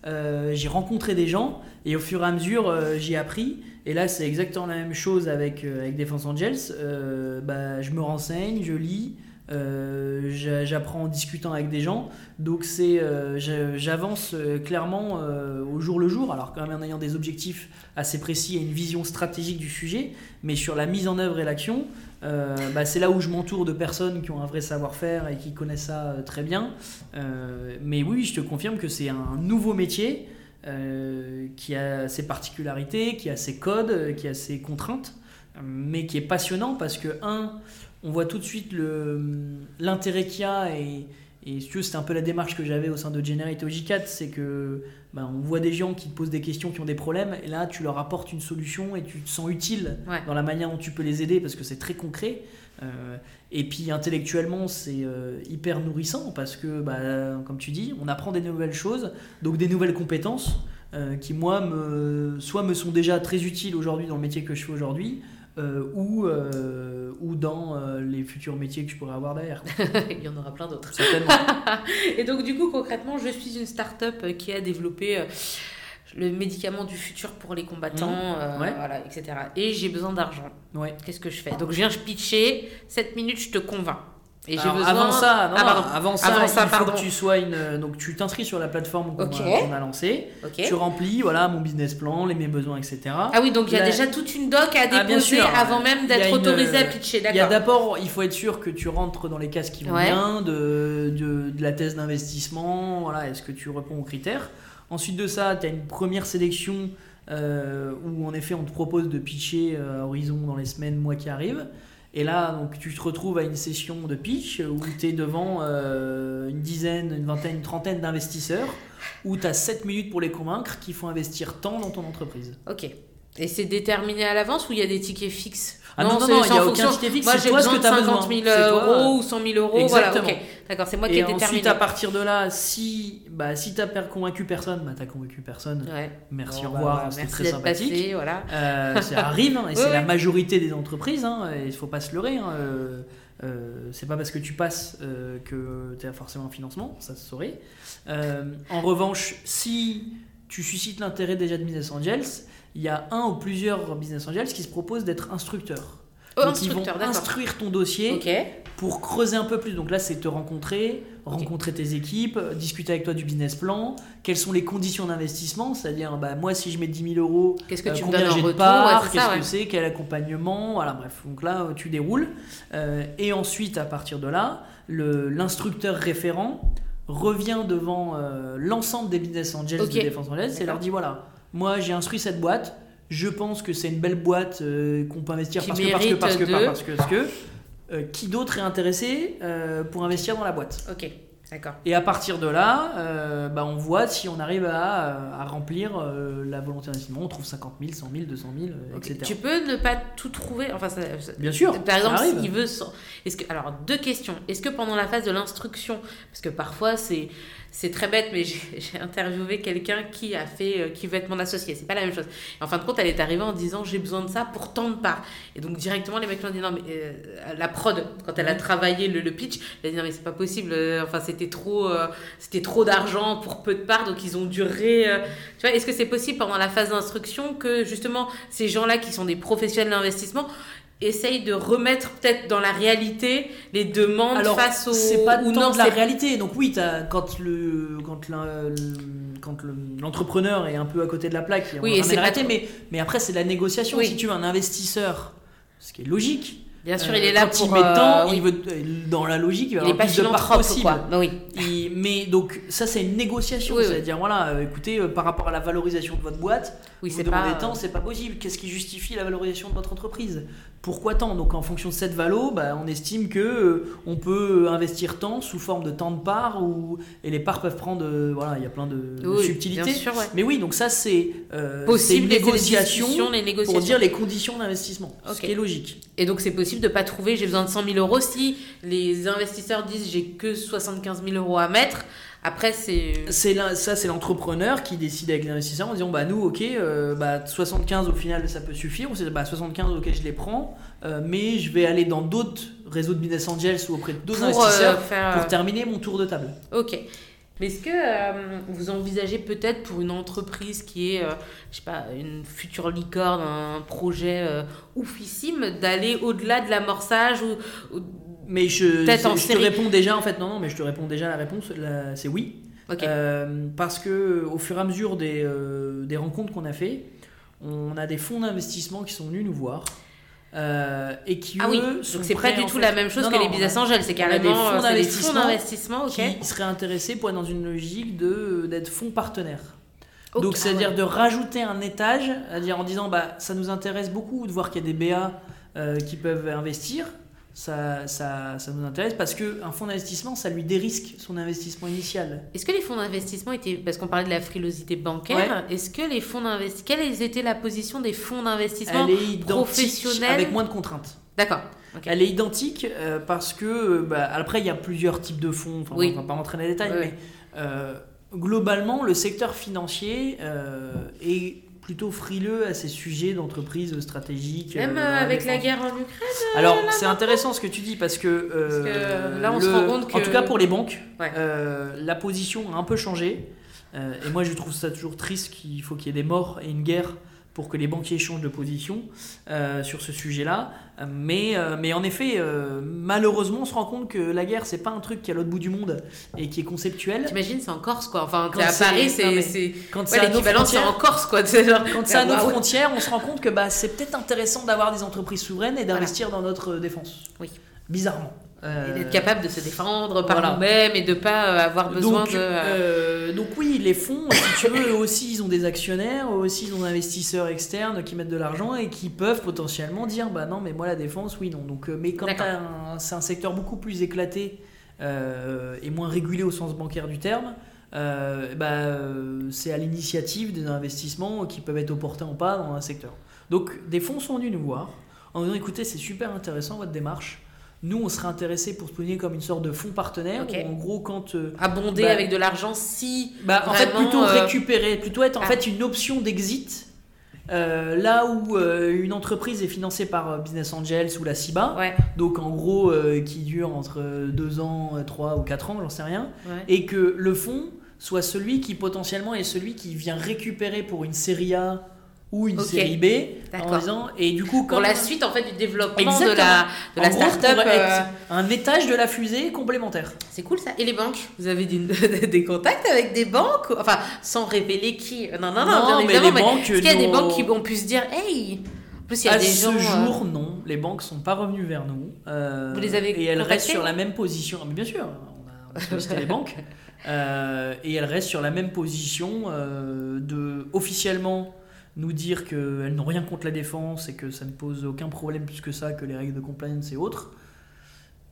euh, j'ai rencontré des gens et au fur et à mesure euh, j'ai appris et là c'est exactement la même chose avec, euh, avec Defense Angels Euh, bah, je me renseigne je lis euh, j'a- j'apprends en discutant avec des gens. Donc c'est euh, j'a- j'avance euh, clairement au jour le jour. Alors quand même en ayant des objectifs assez précis et une vision stratégique du sujet. Mais sur la mise en œuvre et l'action bah, c'est là où je m'entoure de personnes qui ont un vrai savoir-faire et qui connaissent ça très bien. Mais oui, je te confirme que c'est un nouveau métier qui a ses particularités, qui a ses codes, qui a ses contraintes, mais qui est passionnant parce que, un, on voit tout de suite l'intérêt qu'il y a et, et si c'était un peu la démarche que j'avais au sein de Generate OJ4, c'est que ben, on voit des gens qui te posent des questions, qui ont des problèmes, et là tu leur apportes une solution et tu te sens utile Ouais. dans la manière dont tu peux les aider parce que c'est très concret. Euh, et puis intellectuellement, c'est euh, hyper nourrissant parce que, bah, comme tu dis, on apprend des nouvelles choses, donc des nouvelles compétences euh, qui, moi, me, soit me sont déjà très utiles aujourd'hui dans le métier que je fais aujourd'hui, euh, ou, euh, ou dans euh, les futurs métiers que je pourrais avoir derrière. Il y en aura plein d'autres. Certainement. Et donc, du coup, concrètement, je suis une start-up qui a développé euh, le médicament du futur pour les combattants, Mmh. Ouais. voilà, etc. Et j'ai besoin d'argent. Ouais. Qu'est-ce que je fais? Donc, je viens, je pitcher, 7 minutes, je te convainc. Et j'ai Alors, besoin. Avant ça, non, Ah, avant ça, Avant ça, il faut que tu sois une. Donc tu t'inscris sur la plateforme qu'on a, lancée. Tu remplis, voilà, mon business plan, les mes besoins, etc. Ah oui, donc il y a déjà toute une doc à Ah, déposer avant même d'être une- autorisé à pitcher, Il y a d'abord, il faut être sûr que tu rentres dans les cases qui vont Ouais. bien, de, de, de la thèse d'investissement, voilà, est-ce que tu réponds aux critères. Ensuite de ça, tu as une première sélection euh, où en effet on te propose de pitcher euh, horizon dans les semaines, mois qui arrivent. Et là, donc, tu te retrouves à une session de pitch où tu es devant euh, une dizaine, une vingtaine, une trentaine d'investisseurs, où tu as 7 minutes pour les convaincre qu'il faut investir tant dans ton entreprise. Ok. Et c'est déterminé à l'avance ou il y a des tickets fixes? Ah non, non, non, il n'y a aucun fonction. ticket fixe, Moi, j'ai besoin que de tu as besoin. 50 000 C'est toi, euros ou 100 000 euros. Voilà, Exactement. ok. D'accord, c'est moi qui ai déterminé. ensuite, à partir de là, si, bah, si tu n'as convaincu personne, bah, tu convaincu personne. Ouais. Merci, Bon, au bah, revoir, voilà, c'était très sympathique. passé, voilà. Euh, ça arrive, hein, et c'est la majorité des entreprises, hein, il faut pas se leurrer. Hein, euh, euh, c'est pas parce que tu passes euh, que tu as forcément un financement, ça se saurait. Euh, en revanche, si tu suscites l'intérêt déjà de Business Angels, il y a un ou plusieurs Business Angels qui se proposent d'être instructeurs. Oh, Donc ils vont instruire ton dossier pour creuser un peu plus. Donc là, c'est te rencontrer, rencontrer tes équipes, discuter avec toi du business plan, quelles sont les conditions d'investissement, c'est-à-dire bah, moi si je mets 10 000 euros, Qu'est-ce que euh, tu me combien donnes en retour? parts, Ouais, qu'est-ce que c'est, quel accompagnement, voilà bref. Donc là, tu déroules. Euh, et ensuite, à partir de là, le- l'instructeur référent revient devant euh, l'ensemble des business angels de Défense Angels et leur dit voilà, moi j'ai instruit cette boîte, je pense que c'est une belle boîte euh, qu'on peut investir parce que, parce que, parce que, de- parce que, parce que, euh, qui d'autre est intéressé euh, pour investir dans la boîte? Ok. D'accord. Et à partir de là, bah, on voit si on arrive à, à remplir la volonté d'investissement. On trouve 50 000, 100 000, 200 000, euh, Ok. etc. Tu peux ne pas tout trouver? Enfin, ça- ça- Bien sûr, Par exemple, s'il veut. Est-ce que alors deux questions. Est-ce que pendant la phase de l'instruction, parce que parfois c'est c'est très bête, mais j'ai interviewé quelqu'un qui a fait euh, qui veut être mon associé. C'est pas la même chose. Et en fin de compte, elle est arrivée en disant j'ai besoin de ça pour tant de parts. Et donc directement les mecs lui ont dit non mais euh, la prod quand elle a Mhm. travaillé le, le pitch, elle a dit non mais c'est pas possible. euh, enfin c'était trop euh, c'était trop d'argent pour peu de parts, donc ils ont dû ré, euh, tu vois, est-ce que c'est possible pendant la phase d'instruction que justement ces gens-là qui sont des professionnels d'investissement essayent de remettre peut-être dans la réalité les demandes Alors, face au c'est pas ou non de la réalité. Donc oui, quand le quand l'un- le- quand le- l'entrepreneur est un peu à côté de la plaque, Oui, et c'est la pas réalité, mais mais après c'est la négociation. Oui. Si tu veux un investisseur, ce qui est logique. bien sûr euh, il est là quand pour il met euh, oui. il veut dans la logique, il va il est avoir pas le plus de parts possible. quoi Bah oui mais donc ça c'est une négociation, Oui, c'est-à-dire voilà, euh, écoutez, euh, par rapport à la valorisation de votre boîte, oui vous demandez pas c'est pas possible. Qu'est-ce qui justifie la valorisation de votre entreprise? Pourquoi tant? Donc en fonction de cette valo, bah, on estime que euh, on peut investir tant sous forme de tant de parts ou et les parts peuvent prendre, euh, voilà, il y a plein de, subtilités. bien sûr ouais. Mais oui, donc ça c'est euh, possible une les négociation discussions, les pour négociations dire les conditions d'investissement, Ok. ce qui est logique. et donc c'est possible de pas trouver j'ai besoin de 100 000 euros si les investisseurs disent j'ai que 75 000 euros à mettre après c'est C'est ça, c'est l'entrepreneur qui décide avec l'investisseur en disant bah nous, ok, euh, bah 75 au final ça peut suffire. S'est dit bah 75 ok je les prends, euh, mais je vais aller dans d'autres réseaux de business angels ou auprès d'autres investisseurs euh, faire pour terminer mon tour de table. Ok. Mais est-ce que euh, vous envisagez peut-être pour une entreprise qui est, euh, je sais pas, une future licorne, un projet euh, oufissime, d'aller au-delà de l'amorçage ou, ou- Mais je, te réponds déjà en fait non non mais je te réponds déjà la réponse c'est oui. Euh, parce que au fur et à mesure des, euh, des rencontres qu'on a fait, on a des fonds d'investissement qui sont venus nous voir. euh, et qui ah oui, eux donc sont c'est pas du tout fait- la même chose Non, que non, les business angels, c'est on a des carrément euh, des fonds d'investissement qui seraient intéressés pour être dans une logique de d'être fonds partenaires. Donc ah c'est-à-dire ouais. de rajouter un étage, c'est-à-dire en disant bah ça nous intéresse beaucoup de voir qu'il y a des BA euh, qui peuvent investir. Ça, ça, ça nous intéresse parce qu'un fonds d'investissement, ça lui dérisque son investissement initial. Est-ce que les fonds d'investissement étaient, parce qu'on parlait de la frilosité bancaire, est-ce que les fonds d'investissement, quelle était la position des fonds d'investissement Elle est identique professionnels avec moins de contraintes. D'accord. Elle est identique euh, parce que, euh, bah, après, il y a plusieurs types de fonds, enfin, Oui. on va pas rentrer dans les détails, Oui, mais euh, globalement, le secteur financier euh, est plutôt frileux à ces sujets d'entreprise stratégique. euh, Même euh, avec la guerre en Ukraine Alors, c'est intéressant ce que tu dis parce que, euh, Parce que là, on se rend compte en que- tout cas pour les banques, Ouais. euh, la position a un peu changé. Euh, et moi, je trouve ça toujours triste qu'il faut qu'il y ait des morts et une guerre pour que les banquiers changent de position euh, sur ce sujet-là. Euh, Mais, euh, mais en effet, euh, malheureusement, on se rend compte que la guerre, c'est pas un truc qui est à l'autre bout du monde et qui est conceptuel. T'imagines, c'est en Corse quoi. Enfin, Quand t'es à Paris, c'est. Quand Ouais, c'est à nos l'équivalent, c'est frontières- en Corse quoi. genre- quand c'est à nos Waouh. frontières, on se rend compte que bah, c'est peut-être intéressant d'avoir des entreprises souveraines et d'investir dans notre défense. Oui. Bizarrement. Euh, Et d'être capable de se défendre par voilà. nous-mêmes et de pas euh, avoir besoin donc, de. euh, donc oui, les fonds, si tu veux, eux aussi ils ont des actionnaires, eux aussi ils ont des investisseurs externes qui mettent de l'argent et qui peuvent potentiellement dire bah non mais moi la défense oui non. Donc mais quand c'est un secteur beaucoup plus éclaté euh, et moins régulé au sens bancaire du terme. bah, c'est à l'initiative des investissements qui peuvent être opportuns ou pas dans un secteur. Donc des fonds sont venus nous voir en disant écoutez c'est super intéressant votre démarche. Nous on serait intéressé pour se positionner comme une sorte de fonds partenaire Ok. où en gros quand euh, abonder bah, avec de l'argent si. bah, en fait, plutôt euh, récupérer, plutôt être en ah. fait une option d'exit. euh, là où une entreprise est financée par Business Angels ou la CIBA, Ouais, donc en gros qui dure entre 2 ans, 3 ou 4 ans, j'en sais rien, ouais. et que le fonds soit celui qui potentiellement est celui qui vient récupérer pour une série A ou une Ok. série B, en disant, et du coup, Pour la suite en fait du développement de Exactement. la, de la gros, start-up. pour euh, un étage de la fusée complémentaire. C'est cool ça. Et les banques Vous avez des, des contacts avec des banques Enfin, sans révéler qui? Non, non, non, Non, mais les mais banques, Est-ce qu'il y a des nos- banques qui ont pu se dire Hey En plus, il y a à des ce gens. euh, jour, non. Les banques sont pas revenues vers nous. Euh, Vous les avez Et elles restent sur la même position. Ah, mais bien sûr, on a, on a les banques. Euh, et elles restent sur la même position euh, de officiellement nous dire qu'elles n'ont rien contre la défense et que ça ne pose aucun problème plus que ça que les règles de compliance et autres.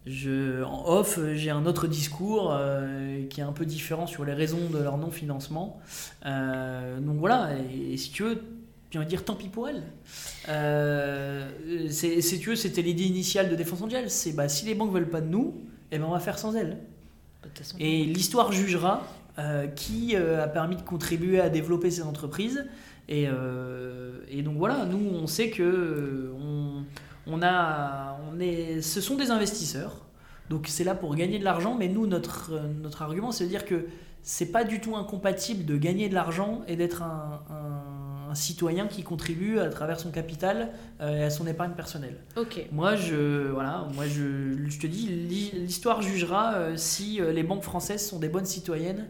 Je, en off, j'ai un autre discours euh, qui est un peu différent sur les raisons de leur non-financement. Euh, donc voilà, et, et si tu veux, j'ai envie de dire tant pis pour elles. Euh, c'est, si tu veux, c'était l'idée initiale de Défense Angel. C'est bah, si les banques veulent pas de nous, eh ben, on va faire sans elles. façon. Et l'histoire jugera euh, qui a permis de contribuer à développer ces entreprises. Et, euh, et donc voilà, nous on sait que euh, on, on a, on est, ce sont des investisseurs. Donc c'est là pour gagner de l'argent, mais nous notre, euh, notre argument c'est de dire que c'est pas du tout incompatible de gagner de l'argent et d'être un, un- un citoyen qui contribue à travers son capital et à son épargne personnelle. Ok. Moi, je, voilà, moi je, je te dis, l'hi- l'histoire jugera si les banques françaises sont des bonnes citoyennes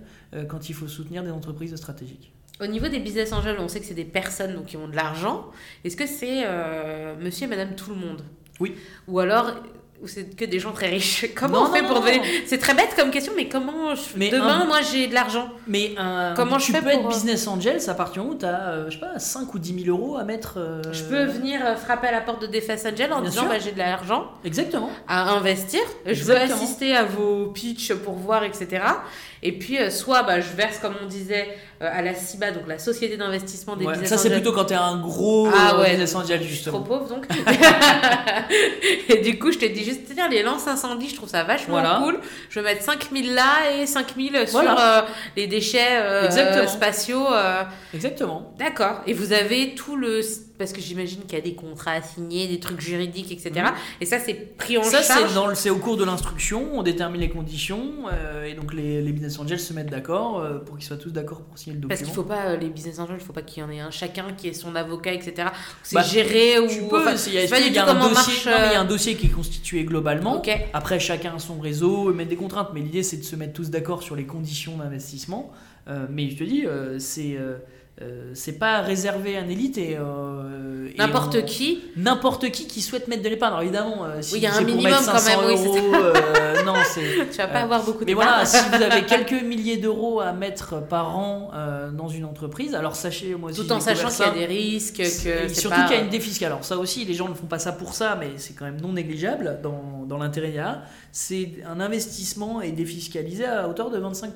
quand il faut soutenir des entreprises stratégiques. Au niveau des business angels, on sait que c'est des personnes donc, qui ont de l'argent. Est-ce que c'est euh, monsieur et madame tout le monde? Oui. Ou alors, ou c'est que des gens très riches? Comment Non, on fait non, pour devenir. C'est très bête comme question, mais comment je... Mais demain, un- moi j'ai de l'argent Mais un- Comment je tu fais peux être pour, euh, business angel, du moment où tu as, je sais pas, 5 ou 10 000 euros à mettre. euh, Je peux venir frapper à la porte de Defense Angel en Bien disant bah, j'ai de l'argent Exactement. à investir, je veux assister à vos pitchs pour voir, etc. Et puis, euh, soit bah, je verse, comme on disait, euh, à la CIBA, donc la Société d'investissement des Ouais, business ça, c'est plutôt quand tu es un gros Ah ouais, business angel, suis trop justement. pauvre donc. et du coup, je te dis juste, c'est-à-dire les lances incendies, je trouve ça vachement Voilà. cool. Je vais mettre 5000 là et 5000 sur Voilà. euh, les déchets Exactement. spatiaux. Exactement. D'accord. Et vous avez tout le. Parce que j'imagine qu'il y a des contrats à signer, des trucs juridiques, etc. Mhm. Et ça, c'est pris en Ça, charge. le- c'est au cours de l'instruction, on détermine les conditions, euh, et donc les, les business angels se mettent d'accord euh, pour qu'ils soient tous d'accord pour signer le document. Parce qu'il faut pas, euh, les business angels, il faut pas qu'il y en ait un chacun qui ait son avocat, etc. C'est Bah, géré ou. Tu peux, enfin, y a, pas du il y a tout un comment dossier, marche. non, il y a un dossier qui est constitué globalement. Ok. Après, chacun a son réseau, mettre des contraintes, mais l'idée c'est de se mettre tous d'accord sur les conditions d'investissement. Mais je te dis, c'est euh, c'est pas réservé à une élite et, euh, et N'importe on- qui. N'importe qui qui souhaite mettre de l'épargne. Alors évidemment, euh, si Oui, il y a un minimum quand 500 même, oui, euros, euh, non, c'est. Tu vas pas avoir beaucoup de Mais voilà, si vous avez quelques milliers d'euros à mettre par an dans une entreprise, alors sachez, moi aussi, Tout en sachant qu'il y a des risques, que Et surtout pas... qu'il y a une défiscale. Alors ça aussi, les gens ne font pas ça pour ça, mais c'est quand même non négligeable dans, dans l'intérêt. C'est un investissement est défiscalisé à hauteur de 25%.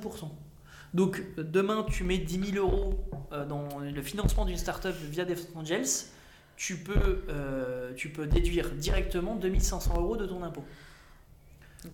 Donc demain, tu mets 10 000 euros euh, dans le financement d'une startup via Defense Angels, tu peux, euh, tu peux déduire directement 2500 euros de ton impôt.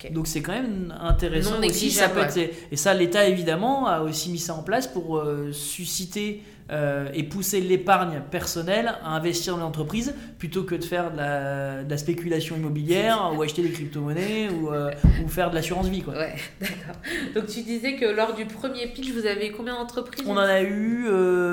Donc c'est quand même intéressant Non aussi. Ça être- et ça, l'État évidemment a aussi mis ça en place pour euh, susciter euh, et pousser l'épargne personnelle à investir dans l'entreprise plutôt que de faire de la, de la spéculation immobilière ou acheter des crypto-monnaies ou, euh, ou faire de l'assurance vie. Quoi. Ouais, d'accord. Donc tu disais que lors du premier pitch, vous avez combien d'entreprises? On en a eu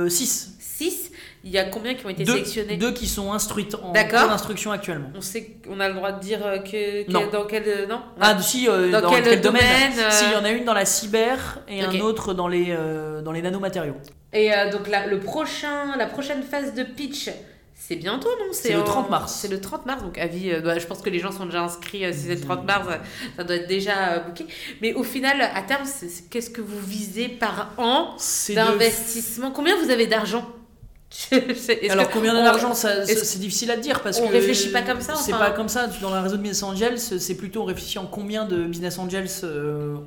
6. 6. Il y a combien qui ont été Deux, sélectionnées deux qui sont instruites en cours d'instruction actuellement. On sait qu'on a le droit de dire euh, que, que- Non. dans quel euh, non? Ah, si, euh, Dans dans, quel quel, domaine, domaine, euh, Si, il y en a une dans la cyber et un autre dans les, euh, dans les nanomatériaux. Et euh, donc la, le prochain, la prochaine phase de pitch, C'est bientôt, non? C'est le en- 30 mars. C'est le 30 mars, donc avis. euh, bah, je pense que les gens sont déjà inscrits. euh, si c'est le 30 mars, euh, ça doit être déjà euh, booké. Mais au final, à terme, c'est- c'est- qu'est-ce que vous visez par an C'est de- d'investissement? Combien vous avez d'argent? Alors combien on- d'argent c'est difficile à dire parce on que réfléchit pas comme ça, C'est enfin? pas comme ça. Dans le réseau de business angels, c'est plutôt on réfléchit en combien de business angels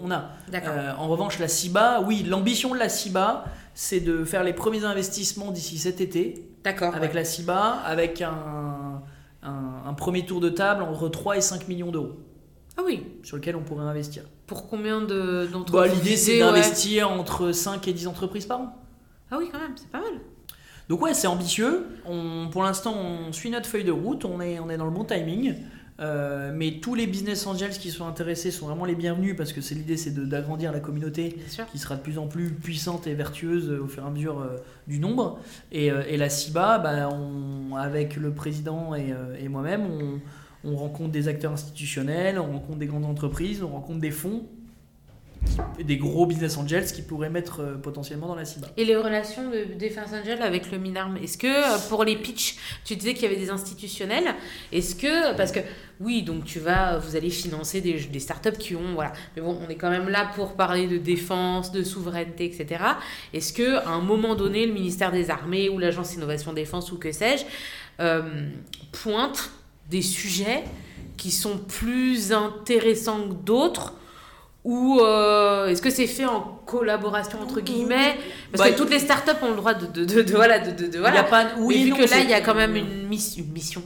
on a. D'accord. En revanche, la CIBA, oui, l'ambition de la CIBA, c'est de faire les premiers investissements d'ici cet été D'accord. avec la CIBA, avec un, un, un premier tour de table entre 3 et 5 millions d'euros Ah oui. sur lequel on pourrait investir. Pour combien de Bah, d'entreprises L'idée, c'est ouais. d'investir entre 5 et 10 entreprises par an. Ah oui, quand même, c'est pas mal. Donc ouais, c'est ambitieux. On, pour l'instant, on suit notre feuille de route. On est, on est dans le bon timing. Euh, mais tous les business angels qui sont intéressés sont vraiment les bienvenus parce que c'est l'idée, c'est d'agrandir la communauté qui sera de plus en plus puissante et vertueuse euh, au fur et à mesure euh, du nombre. Et, euh, et la CIBA, bah, on- avec le président et, et moi-même, on, on rencontre des acteurs institutionnels, on rencontre des grandes entreprises, on rencontre des fonds, des gros business angels qui pourraient mettre euh, potentiellement dans la CIBA. Et les relations de Defense Angel avec le Minarm, est-ce que euh, pour les pitchs, tu disais qu'il y avait des institutionnels, est-ce que, parce que oui, donc tu vas, vous allez financer des, startups qui ont, voilà, mais bon, on est quand même là pour parler de défense, de souveraineté, etc. Est-ce que à un moment donné, le ministère des Armées ou l'Agence Innovation Défense ou que sais-je, euh, pointe des sujets qui sont plus intéressants que d'autres ou euh, est-ce que c'est fait en collaboration entre guillemets? Parce Bah, que toutes les startups ont le droit de, de, de, de- voilà de, de, de- Il y voilà. a pas, oui, Mais vu non, que là il y a quand même une, miss- une mission.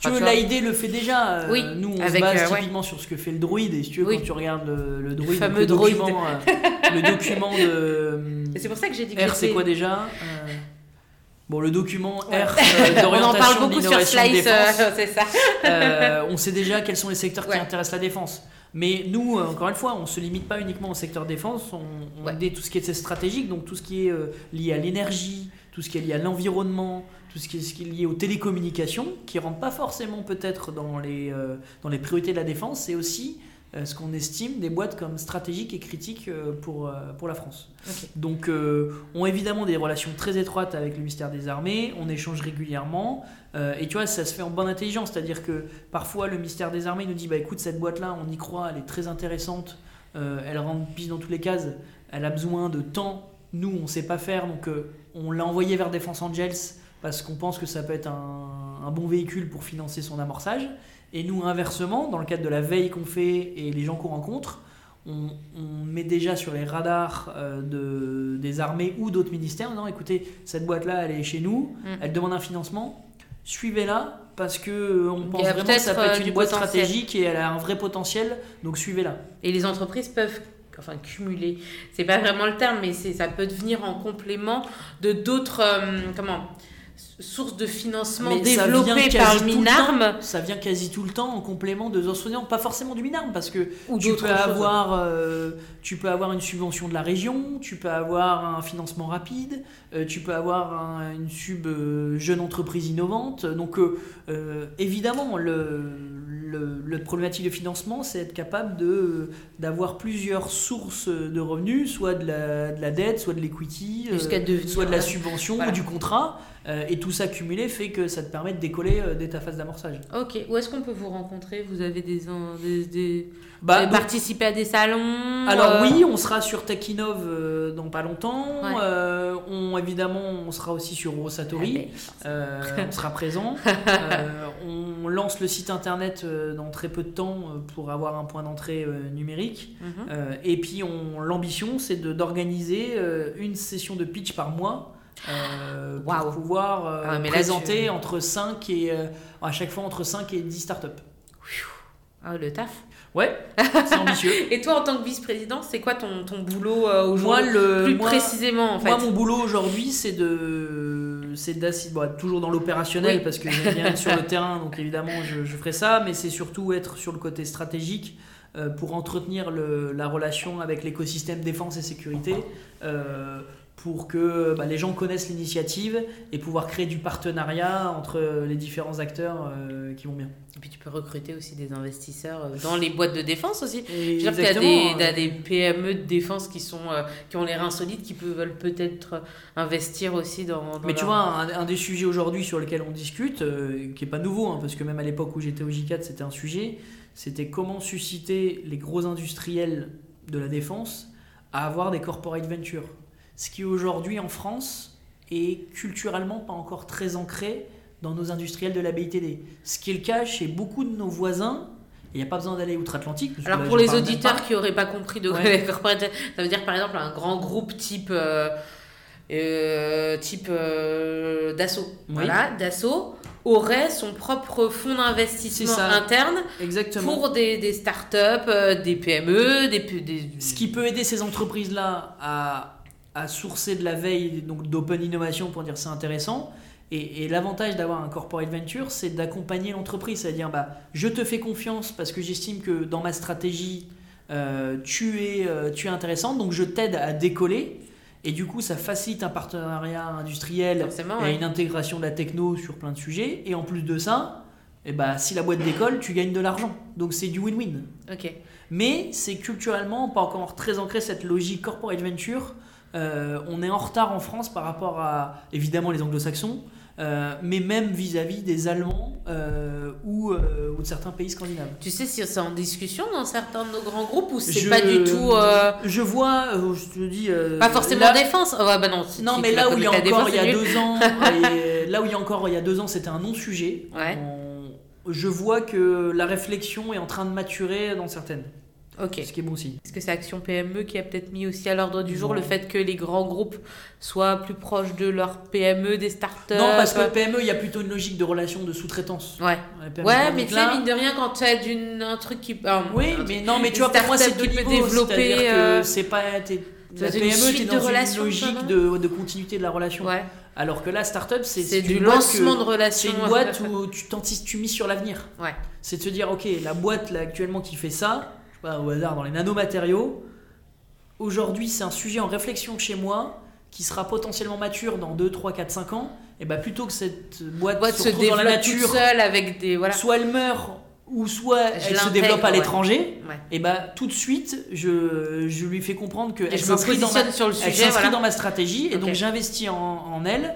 Tu Enfin, veux, l'AID le fait déjà. euh, Oui, nous, on avec, se base euh, ouais. typiquement sur ce que fait le droïde. Et si tu veux, Oui. quand tu regardes le, le droïde, fameux le, droïde. document, le document de. C'est pour ça que j'ai dit que R, c'est quoi déjà Bon, le document Ouais. R euh, On en d'orientation parle beaucoup sur Slice, c'est ça. On sait déjà quels sont les secteurs Ouais. qui intéressent la défense. Mais nous, euh, encore une fois, on ne se limite pas uniquement au secteur défense, on, on Ouais. dit tout ce qui est stratégique, donc tout ce qui est euh, lié à l'énergie, tout ce qui est lié à l'environnement, tout ce qui est, ce qui est lié aux télécommunications, qui ne rentrent pas forcément peut-être dans, les, euh, dans les priorités de la défense, c'est aussi ce qu'on estime des boîtes comme stratégiques et critiques euh, pour, euh, pour la France. Donc, euh, on a évidemment des relations très étroites avec le ministère des Armées, on échange régulièrement, euh, et tu vois, ça se fait en bonne intelligence, c'est-à-dire que parfois le ministère des Armées nous dit bah écoute, cette boîte-là, on y croit, elle est très intéressante, euh, elle rentre pile dans toutes les cases, elle a besoin de temps, nous on sait pas faire, donc euh, on l'a envoyé vers Defense Angels parce qu'on pense que ça peut être un, un bon véhicule pour financer son amorçage. Et nous, inversement, dans le cadre de la veille qu'on fait et les gens qu'on rencontre, on, on met déjà sur les radars euh, de, des armées ou d'autres ministères, non, écoutez, cette boîte-là, elle est chez nous, Mm. elle demande un financement, suivez-la, parce que euh, on pense vraiment que ça peut être euh, une boîte potentiel. stratégique et elle a un vrai potentiel, donc suivez-la. Et les entreprises peuvent enfin cumuler, c'est pas vraiment le terme, mais ça peut devenir en complément de d'autres euh, comment sources de financement Mais vient par le Minarm Ça vient quasi tout le temps en complément de soignants, pas forcément du Minarm, parce que ou tu peux, avoir, euh, tu peux avoir une subvention de la région, tu peux avoir un financement rapide, euh, tu peux avoir un- une sub euh, jeune entreprise innovante. Donc évidemment, le, le, le problématique de financement, c'est être capable de, d'avoir plusieurs sources de revenus, soit de la, de la dette, soit de l'equity, soit de la subvention Voilà. ou du contrat. Euh, et tout ça cumulé fait que ça te permet de décoller euh, dès ta phase d'amorçage. Ok, où est-ce qu'on peut vous rencontrer? Vous avez des, des, vous Bah, avez donc- participé à des salons Alors euh, oui, on sera sur Techinov euh, dans pas longtemps. Ouais. On, évidemment, on sera aussi sur ah Rosatori. ben, Euh, on sera présent. On lance le site internet dans très peu de temps pour avoir un point d'entrée numérique. mhm. Et puis on- l'ambition, c'est de- d'organiser une session de pitch par mois. Euh, pour pouvoir euh, Ah, mais là, présenter tu- entre 5 et euh, à chaque fois entre 5 et 10 startups. Ah, le taf. Ouais, c'est ambitieux. Et toi, en tant que vice-président, c'est quoi ton, ton boulot Moi, aujourd'hui Plus moi- précisément, en fait. Moi, mon boulot aujourd'hui, c'est de, c'est bon, toujours dans l'opérationnel Oui. parce que j'aime bien être sur le terrain, donc évidemment, je, je ferai ça, mais c'est surtout être sur le côté stratégique euh, pour entretenir le- la relation avec l'écosystème défense et sécurité. euh, pour que bah, les gens connaissent l'initiative et pouvoir créer du partenariat entre les différents acteurs euh, qui vont bien. Et puis tu peux recruter aussi des investisseurs euh, dans les boîtes de défense aussi. Et Je veux dire qu'il y a des, PME de défense qui, sont, euh, qui ont les reins solides, qui peuvent, veulent peut-être investir aussi dans. dans Mais tu vois, un, un des sujets aujourd'hui sur lequel on discute, euh, qui est pas nouveau, hein, parce que même à l'époque où j'étais au J4, c'était un sujet, c'était comment susciter les gros industriels de la défense à avoir des corporate ventures. Ce qui aujourd'hui en France est culturellement pas encore très ancré dans nos industriels de la BITD. Ce qui est le cas chez beaucoup de nos voisins. Il n'y a pas besoin d'aller outre-Atlantique. Alors là, pour les auditeurs qui n'auraient pas compris de quoi Ouais. ça veut dire par exemple un grand groupe type euh, euh, type euh, Dassault. Oui. Voilà, Dassault aurait son propre fonds d'investissement interne Exactement. pour des, des startups, euh, des PME, des, P- des Ce qui peut aider ces entreprises-là à, à sourcer de la veille, donc d'open innovation pour dire c'est intéressant. Et, et l'avantage d'avoir un corporate venture, c'est d'accompagner l'entreprise. C'est-à-dire, bah, je te fais confiance parce que j'estime que dans ma stratégie, euh, tu, es, euh, tu es intéressante, donc je t'aide à décoller. Et du coup, ça facilite un partenariat industriel forcément. et ouais. une intégration de la techno sur plein de sujets. Et en plus de ça, eh bah, si la boîte décolle, tu gagnes de l'argent. Donc c'est du win-win. Ok. Mais c'est culturellement pas encore très ancré cette logique corporate venture. Euh, on est en retard en France par rapport à évidemment les anglo-saxons, euh, mais même vis-à-vis des Allemands euh, ou, ou de certains pays scandinaves. Tu sais si c'est en discussion dans certains de nos grands groupes ou c'est pas du tout. Je vois, je te dis. pas forcément là- défense? Oh, ouais, bah non, si Non, tu- mais tu là où il encore il y a deux ans, et là où il y a encore il y a deux ans, c'était un non-sujet. Ouais. On- Je vois que la réflexion est en train de maturer dans certaines, Ok. ce qui est bon aussi. Est-ce que c'est Action PME qui a peut-être mis aussi à l'ordre du jour Non. le fait que les grands groupes soient plus proches de leurs PME, des startups Non, parce que le PME, il y a plutôt une logique de relation de sous-traitance. Ouais, La ouais mais tu sais, mine de rien, quand tu as d'une- un truc qui. Oui, mais non, mais tu vois, pour moi, c'est start-up de qui peut niveau, développer, c'est-à-dire que euh, c'est pas. t'es- La PME, de dans une logique de, de continuité de la relation. Ouais, Alors que là, startup, c'est c'est du lancement que- de relations. C'est une boîte où tu, tu mises sur l'avenir. Ouais. C'est de se dire, ok, la boîte là actuellement qui fait ça, pas, au hasard, dans les nanomatériaux, aujourd'hui c'est un sujet en réflexion chez moi qui sera potentiellement mature dans 2, 3, 4, 5 ans. Et bah plutôt que cette boîte, boîte se se dans la nature, seule avec des. Voilà. soit elle meurt ou soit Je elle se développe à l'étranger, Ouais. et bah tout de suite je, je lui fais comprendre Et je me s'inscrit dans, ma- positionne sur le elle sujet. s'inscrit Voilà. dans ma stratégie et donc j'investis en, en elle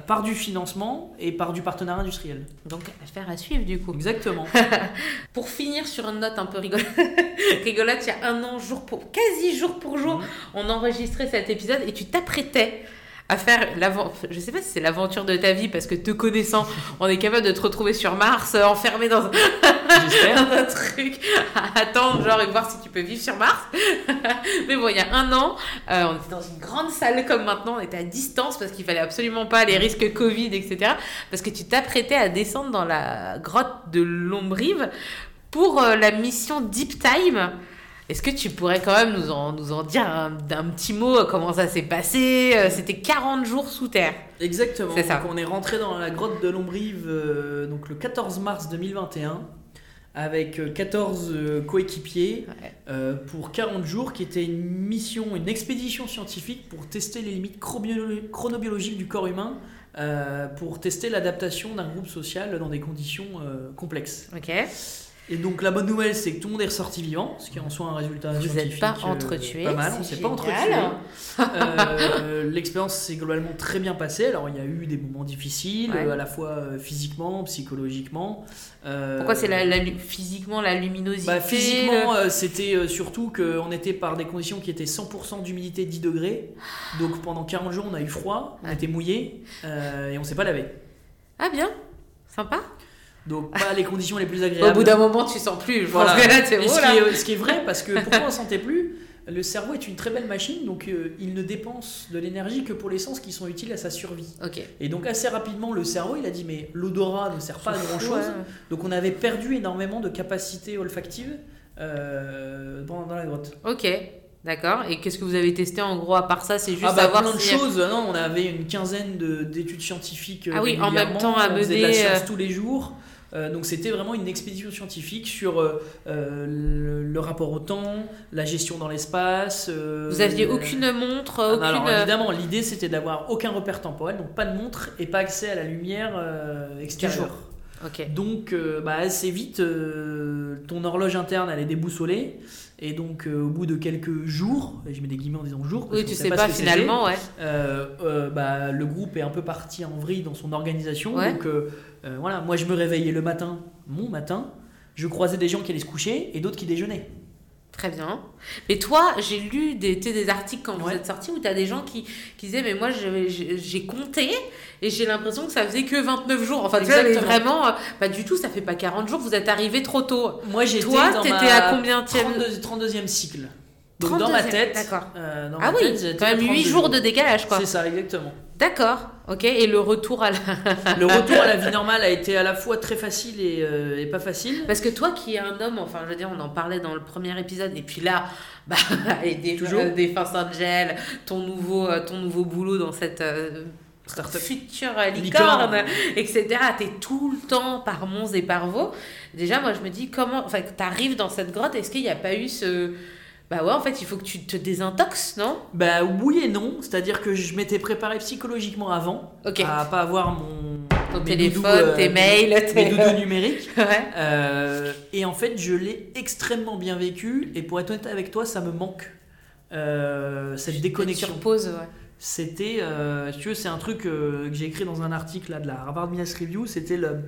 par du financement et par du partenariat industriel. Donc, affaire à suivre du coup. Exactement. Pour finir sur une note un peu rigolote, rigolote, il y a un an, jour pour, quasi jour pour jour, Mhm. on enregistrait cet épisode et tu t'apprêtais à faire l'avant, je sais pas si c'est l'aventure de ta vie parce que te connaissant, on est capable de te retrouver sur Mars, euh, enfermé dans un truc, à attendre genre et voir si tu peux vivre sur Mars. Mais bon, il y a un an, euh, on était dans une grande salle comme maintenant, on était à distance parce qu'il fallait absolument pas les risques Covid, etc. Parce que tu t'apprêtais à descendre dans la grotte de Lombrive pour euh, la mission Deep Time. Est-ce que tu pourrais quand même nous en, nous en dire un, un petit mot, euh, comment ça s'est passé Euh, C'était 40 jours sous terre. Exactement. C'est ça. Donc, on est rentré dans la grotte de Lombrive euh, donc le 14 mars 2021 avec euh, 14 euh, coéquipiers Ouais. euh, pour 40 jours qui était une mission, une expédition scientifique pour tester les limites chronobiologiques du corps humain euh, pour tester l'adaptation d'un groupe social dans des conditions euh, complexes. Ok. Et donc la bonne nouvelle c'est que tout le monde est ressorti vivant, ce qui est en soi un résultat Vous n'êtes pas euh, entretués. pas mal, on s'est pas entretués. Euh, L'expérience s'est globalement très bien passée. Alors il y a eu des moments difficiles, Ouais. euh, à la fois euh, physiquement, psychologiquement. Euh, Pourquoi c'est la, physiquement la luminosité bah, physiquement, c'était surtout qu'on était par des conditions qui étaient 100% d'humidité 10 degrés. Donc pendant 40 jours, on a eu froid, on Ouais. était mouillé et on s'est pas lavé. Ah bien, sympa. Donc pas les conditions les plus Au agréables. bout d'un moment, tu sens plus. Je Voilà. pense que là, c'est Et bon ce, qui est, ce qui est vrai, parce que pourquoi on sentait plus Le cerveau est une très belle machine, donc euh, il ne dépense de l'énergie que pour les sens qui sont utiles à sa survie. Ok. Et donc assez rapidement, le cerveau, il a dit mais l'odorat ne sert pas à grand chose. Ouais. Donc on avait perdu énormément de capacités olfactives euh, dans, dans la grotte. Ok. D'accord. Et qu'est-ce que vous avez testé en gros à part ça C'est juste ah bah savoir plein de si- choses. Non, on avait une quinzaine de- d'études scientifiques. euh, Ah oui, en même temps à on faisait de la mener, science tous les jours. Euh, donc c'était vraiment une expédition scientifique sur euh, euh, le, le rapport au temps, la gestion dans l'espace. euh, Vous aviez aucune montre, Ah, aucune. alors, évidemment, l'idée c'était d'avoir aucun repère temporel, donc pas de montre et pas accès à la lumière euh, extérieure. Donc, euh, bah, assez vite, euh, ton horloge interne elle est déboussolée. Et donc, euh, au bout de quelques jours, et je mets des guillemets en disant jours, parce Oui, tu sais pas finalement, ouais. bah, le groupe est un peu parti en vrille dans son organisation. Ouais. Donc, voilà, moi je me réveillais le matin, mon matin, je croisais des gens qui allaient se coucher et d'autres qui déjeunaient. Très bien. Mais toi, j'ai lu des, des articles quand vous Ouais. êtes sortis où tu as des gens qui, qui disaient Mais moi, j'ai compté et j'ai l'impression que ça faisait que 29 jours. Enfin, Exactement. vraiment, euh, pas du tout, ça fait pas 40 jours, vous êtes arrivé trop tôt. Moi j'étais Toi, t'étais ma à combien 32, 32e cycle. Donc dans ma 32e, tête, d'accord. euh, Ah ma oui, tête, quand même 8 32 jours de décalage, quoi. C'est ça, exactement. D'accord, ok. Et le retour à la. Le retour à la vie normale a été à la fois très facile et, euh, et pas facile. Parce que toi qui es un homme, enfin je veux dire, on en parlait dans le premier épisode, et puis là, bah, et des, Toujours. euh, des Angel, ton nouveau, euh, ton nouveau boulot dans cette euh, Startup. future Licorne. licorne, etc. T'es tout le temps par Mons et par Vaux. Déjà, moi je me dis, comment, enfin, t'arrives dans cette grotte, est-ce qu'il n'y a pas eu ce. Bah ouais, en fait, il faut que tu te désintoxes, non? Bah oui et non, c'est-à-dire que je m'étais préparé psychologiquement avant Ok. à pas avoir mon Ton mes téléphone, doudous, euh, tes mails, mes tes. doudous numériques. ouais. Euh, et en fait, je l'ai extrêmement bien vécu. Et pour être honnête avec toi, ça me manque euh, cette déconnexion. Sur pause, ouais. C'était, euh, si tu veux, c'est un truc que j'ai écrit dans un article là, de la Harvard Business Review. C'était le,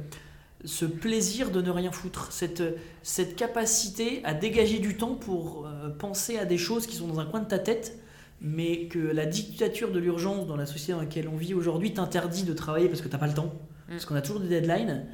ce plaisir de ne rien foutre, cette, cette capacité à dégager du temps pour euh, penser à des choses qui sont dans un coin de ta tête, mais que la dictature de l'urgence dans la société dans laquelle on vit aujourd'hui t'interdit de travailler parce que t'as pas le temps, parce qu'on a toujours des deadlines.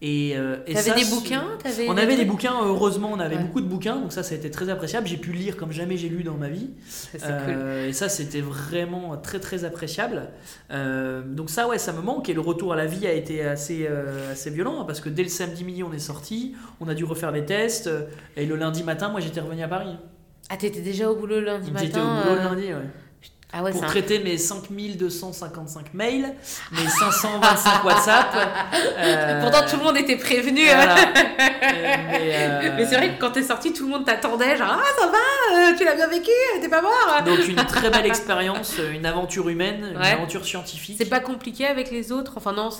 Et, euh, et T'avais des bouquins? On avait des bouquins, heureusement, on avait Ouais. beaucoup de bouquins, donc ça, ça a été très appréciable. J'ai pu lire comme jamais j'ai lu dans ma vie. Cool. Euh, Et ça, c'était vraiment très très appréciable. Euh, donc ça, ouais, ça me manque. Et le retour à la vie a été assez, assez violent, hein, parce que dès le samedi midi, on est sorti, on a dû refaire des tests. Et le lundi matin, moi, j'étais revenu à Paris. Ah, t'étais déjà au boulot lundi matin J'étais au boulot le lundi, ouais. Ah ouais, Pour un- traiter mes 5255 mails, mes 525 WhatsApp. euh, Pourtant, tout le monde était prévenu. voilà. hein. Euh, mais, euh, Mais c'est vrai que quand t'es sorti, tout le monde t'attendait. Genre, ah, ça va, tu l'as bien vécu, t'es pas mort. Donc une très belle expérience, une aventure humaine, une aventure scientifique. C'est pas compliqué avec les autres? Enfin, non,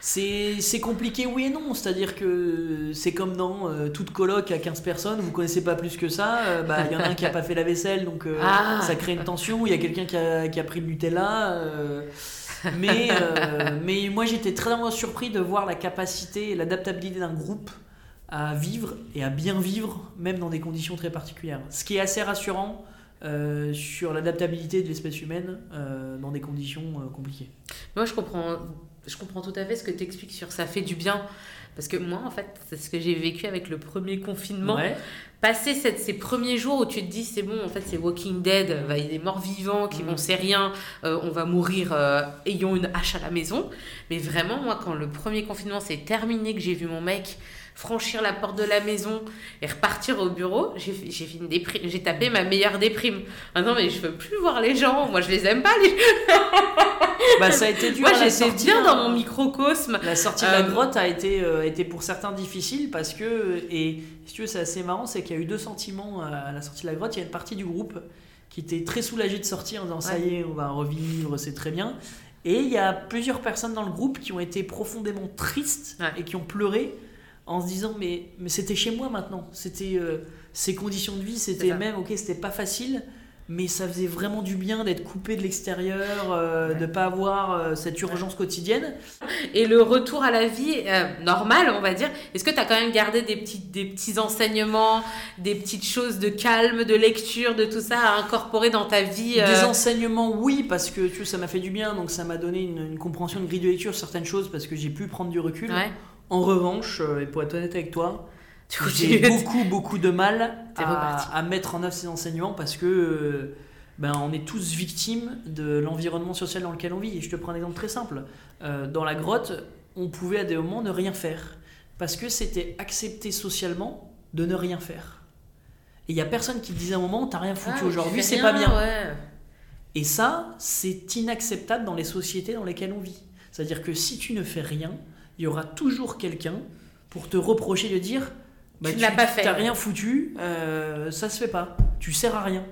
c'est. Compliqué oui et non, c'est-à-dire que c'est comme dans toute coloc à 15 personnes, vous connaissez pas plus que ça, bah, il y en a un qui a pas fait la vaisselle donc Ah. ça crée une tension, il y a quelqu'un qui a, qui a pris le Nutella. euh, mais, euh, mais moi j'étais très surpris de voir la capacité et l'adaptabilité d'un groupe à vivre et à bien vivre, même dans des conditions très particulières. Ce qui est assez rassurant euh, sur l'adaptabilité de l'espèce humaine euh, dans des conditions euh, compliquées. Moi, je comprends, je comprends tout à fait ce que tu expliques sur ça fait du bien. Parce que moi, en fait, c'est ce que j'ai vécu avec le premier confinement. Ouais. Passer cette- ces premiers jours où tu te dis, c'est bon, en fait, c'est Walking Dead, bah, il y a des morts vivants qui Mm. vont, c'est rien, euh, on va mourir euh, ayant une hache à la maison. Mais vraiment, moi, quand le premier confinement s'est terminé, que j'ai vu mon mec franchir la porte de la maison et repartir au bureau, j'ai fait, une déprime, j'ai tapé ma meilleure déprime. Ah non, mais je veux plus voir les gens, moi je les aime pas, les Bah, ça a été dur. Moi, j'étais bien hein. dans mon microcosme. La sortie de la Euh, grotte a été, euh, été pour certains difficile parce que, et si tu veux, c'est assez marrant, c'est qu'il y a eu deux sentiments à la sortie de la grotte. Il y a une partie du groupe qui était très soulagée de sortir en disant ça y est, on va revivre, c'est très bien. Et il y a plusieurs personnes dans le groupe qui ont été profondément tristes Ouais. et qui ont pleuré en se disant mais, mais c'était chez moi maintenant. C'était euh, ces conditions de vie, c'était même, ok, c'était pas facile. Mais ça faisait vraiment du bien d'être coupé de l'extérieur, euh, de pas avoir euh, cette urgence quotidienne. Et le retour à la vie euh, normale, on va dire, est-ce que tu as quand même gardé des petits, des petits enseignements, des petites choses de calme, de lecture, de tout ça à incorporer dans ta vie Des enseignements, oui, parce que tu vois, ça m'a fait du bien, donc ça m'a donné une, une compréhension, une grille de lecture certaines choses, parce que j'ai pu prendre du recul. Ouais. En revanche, euh, et pour être honnête avec toi, j'ai beaucoup, beaucoup de mal à, mettre en œuvre ces enseignements, parce que euh, ben, on est tous victimes de l'environnement social dans lequel on vit. Et je te prends un exemple très simple. Euh, dans la grotte, on pouvait à des moments ne rien faire, parce que c'était accepté socialement de ne rien faire. Et il y a personne qui te disait à un moment, t'as rien foutu Ah, aujourd'hui, c'est pas bien. ouais. Et ça, c'est inacceptable dans les sociétés dans lesquelles on vit. C'est-à-dire que si tu ne fais rien, il y aura toujours quelqu'un pour te reprocher de dire bah, Tu l'as pas fait. T'as rien foutu, euh, ça se fait pas. Tu sers à rien.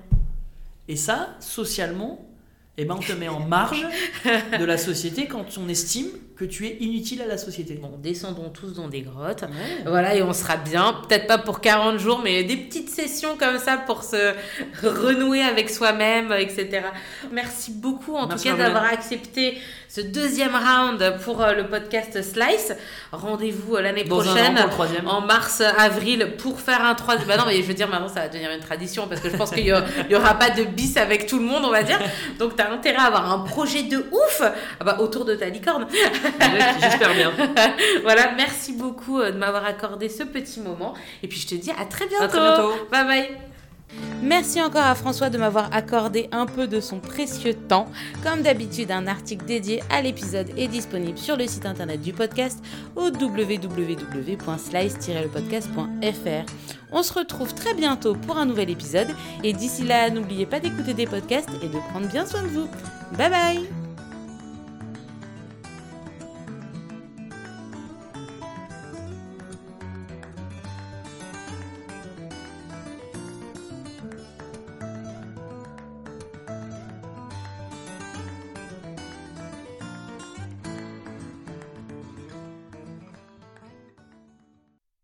Et ça, socialement, eh ben, on te met en marge de la société quand on estime que tu es inutile à la société. Bon, descendons tous dans des grottes. Ouais. Voilà, et on sera bien. Peut-être pas pour 40 jours, mais des petites sessions comme ça pour se renouer avec soi-même, etc. Merci beaucoup, en Merci, tout cas, d'avoir accepté ce deuxième round pour euh, le podcast Slice. Rendez-vous euh, l'année an prochaine. En mars-avril pour faire un troisième. Bah non, mais je veux dire, maintenant ça va devenir une tradition parce que je pense qu'il y, a- il y aura pas de bis avec tout le monde, on va dire. Donc t'as intérêt à avoir un projet de ouf ah bah, autour de ta licorne. J'espère bien. voilà, merci beaucoup euh, de m'avoir accordé ce petit moment. Et puis je te dis à très bientôt. À très bientôt. Bye bye. Merci encore à François de m'avoir accordé un peu de son précieux temps. Comme d'habitude, un article dédié à l'épisode est disponible sur le site internet du podcast au www.slice-lepodcast.fr. On se retrouve très bientôt pour un nouvel épisode et d'ici là, n'oubliez pas d'écouter des podcasts et de prendre bien soin de vous. Bye bye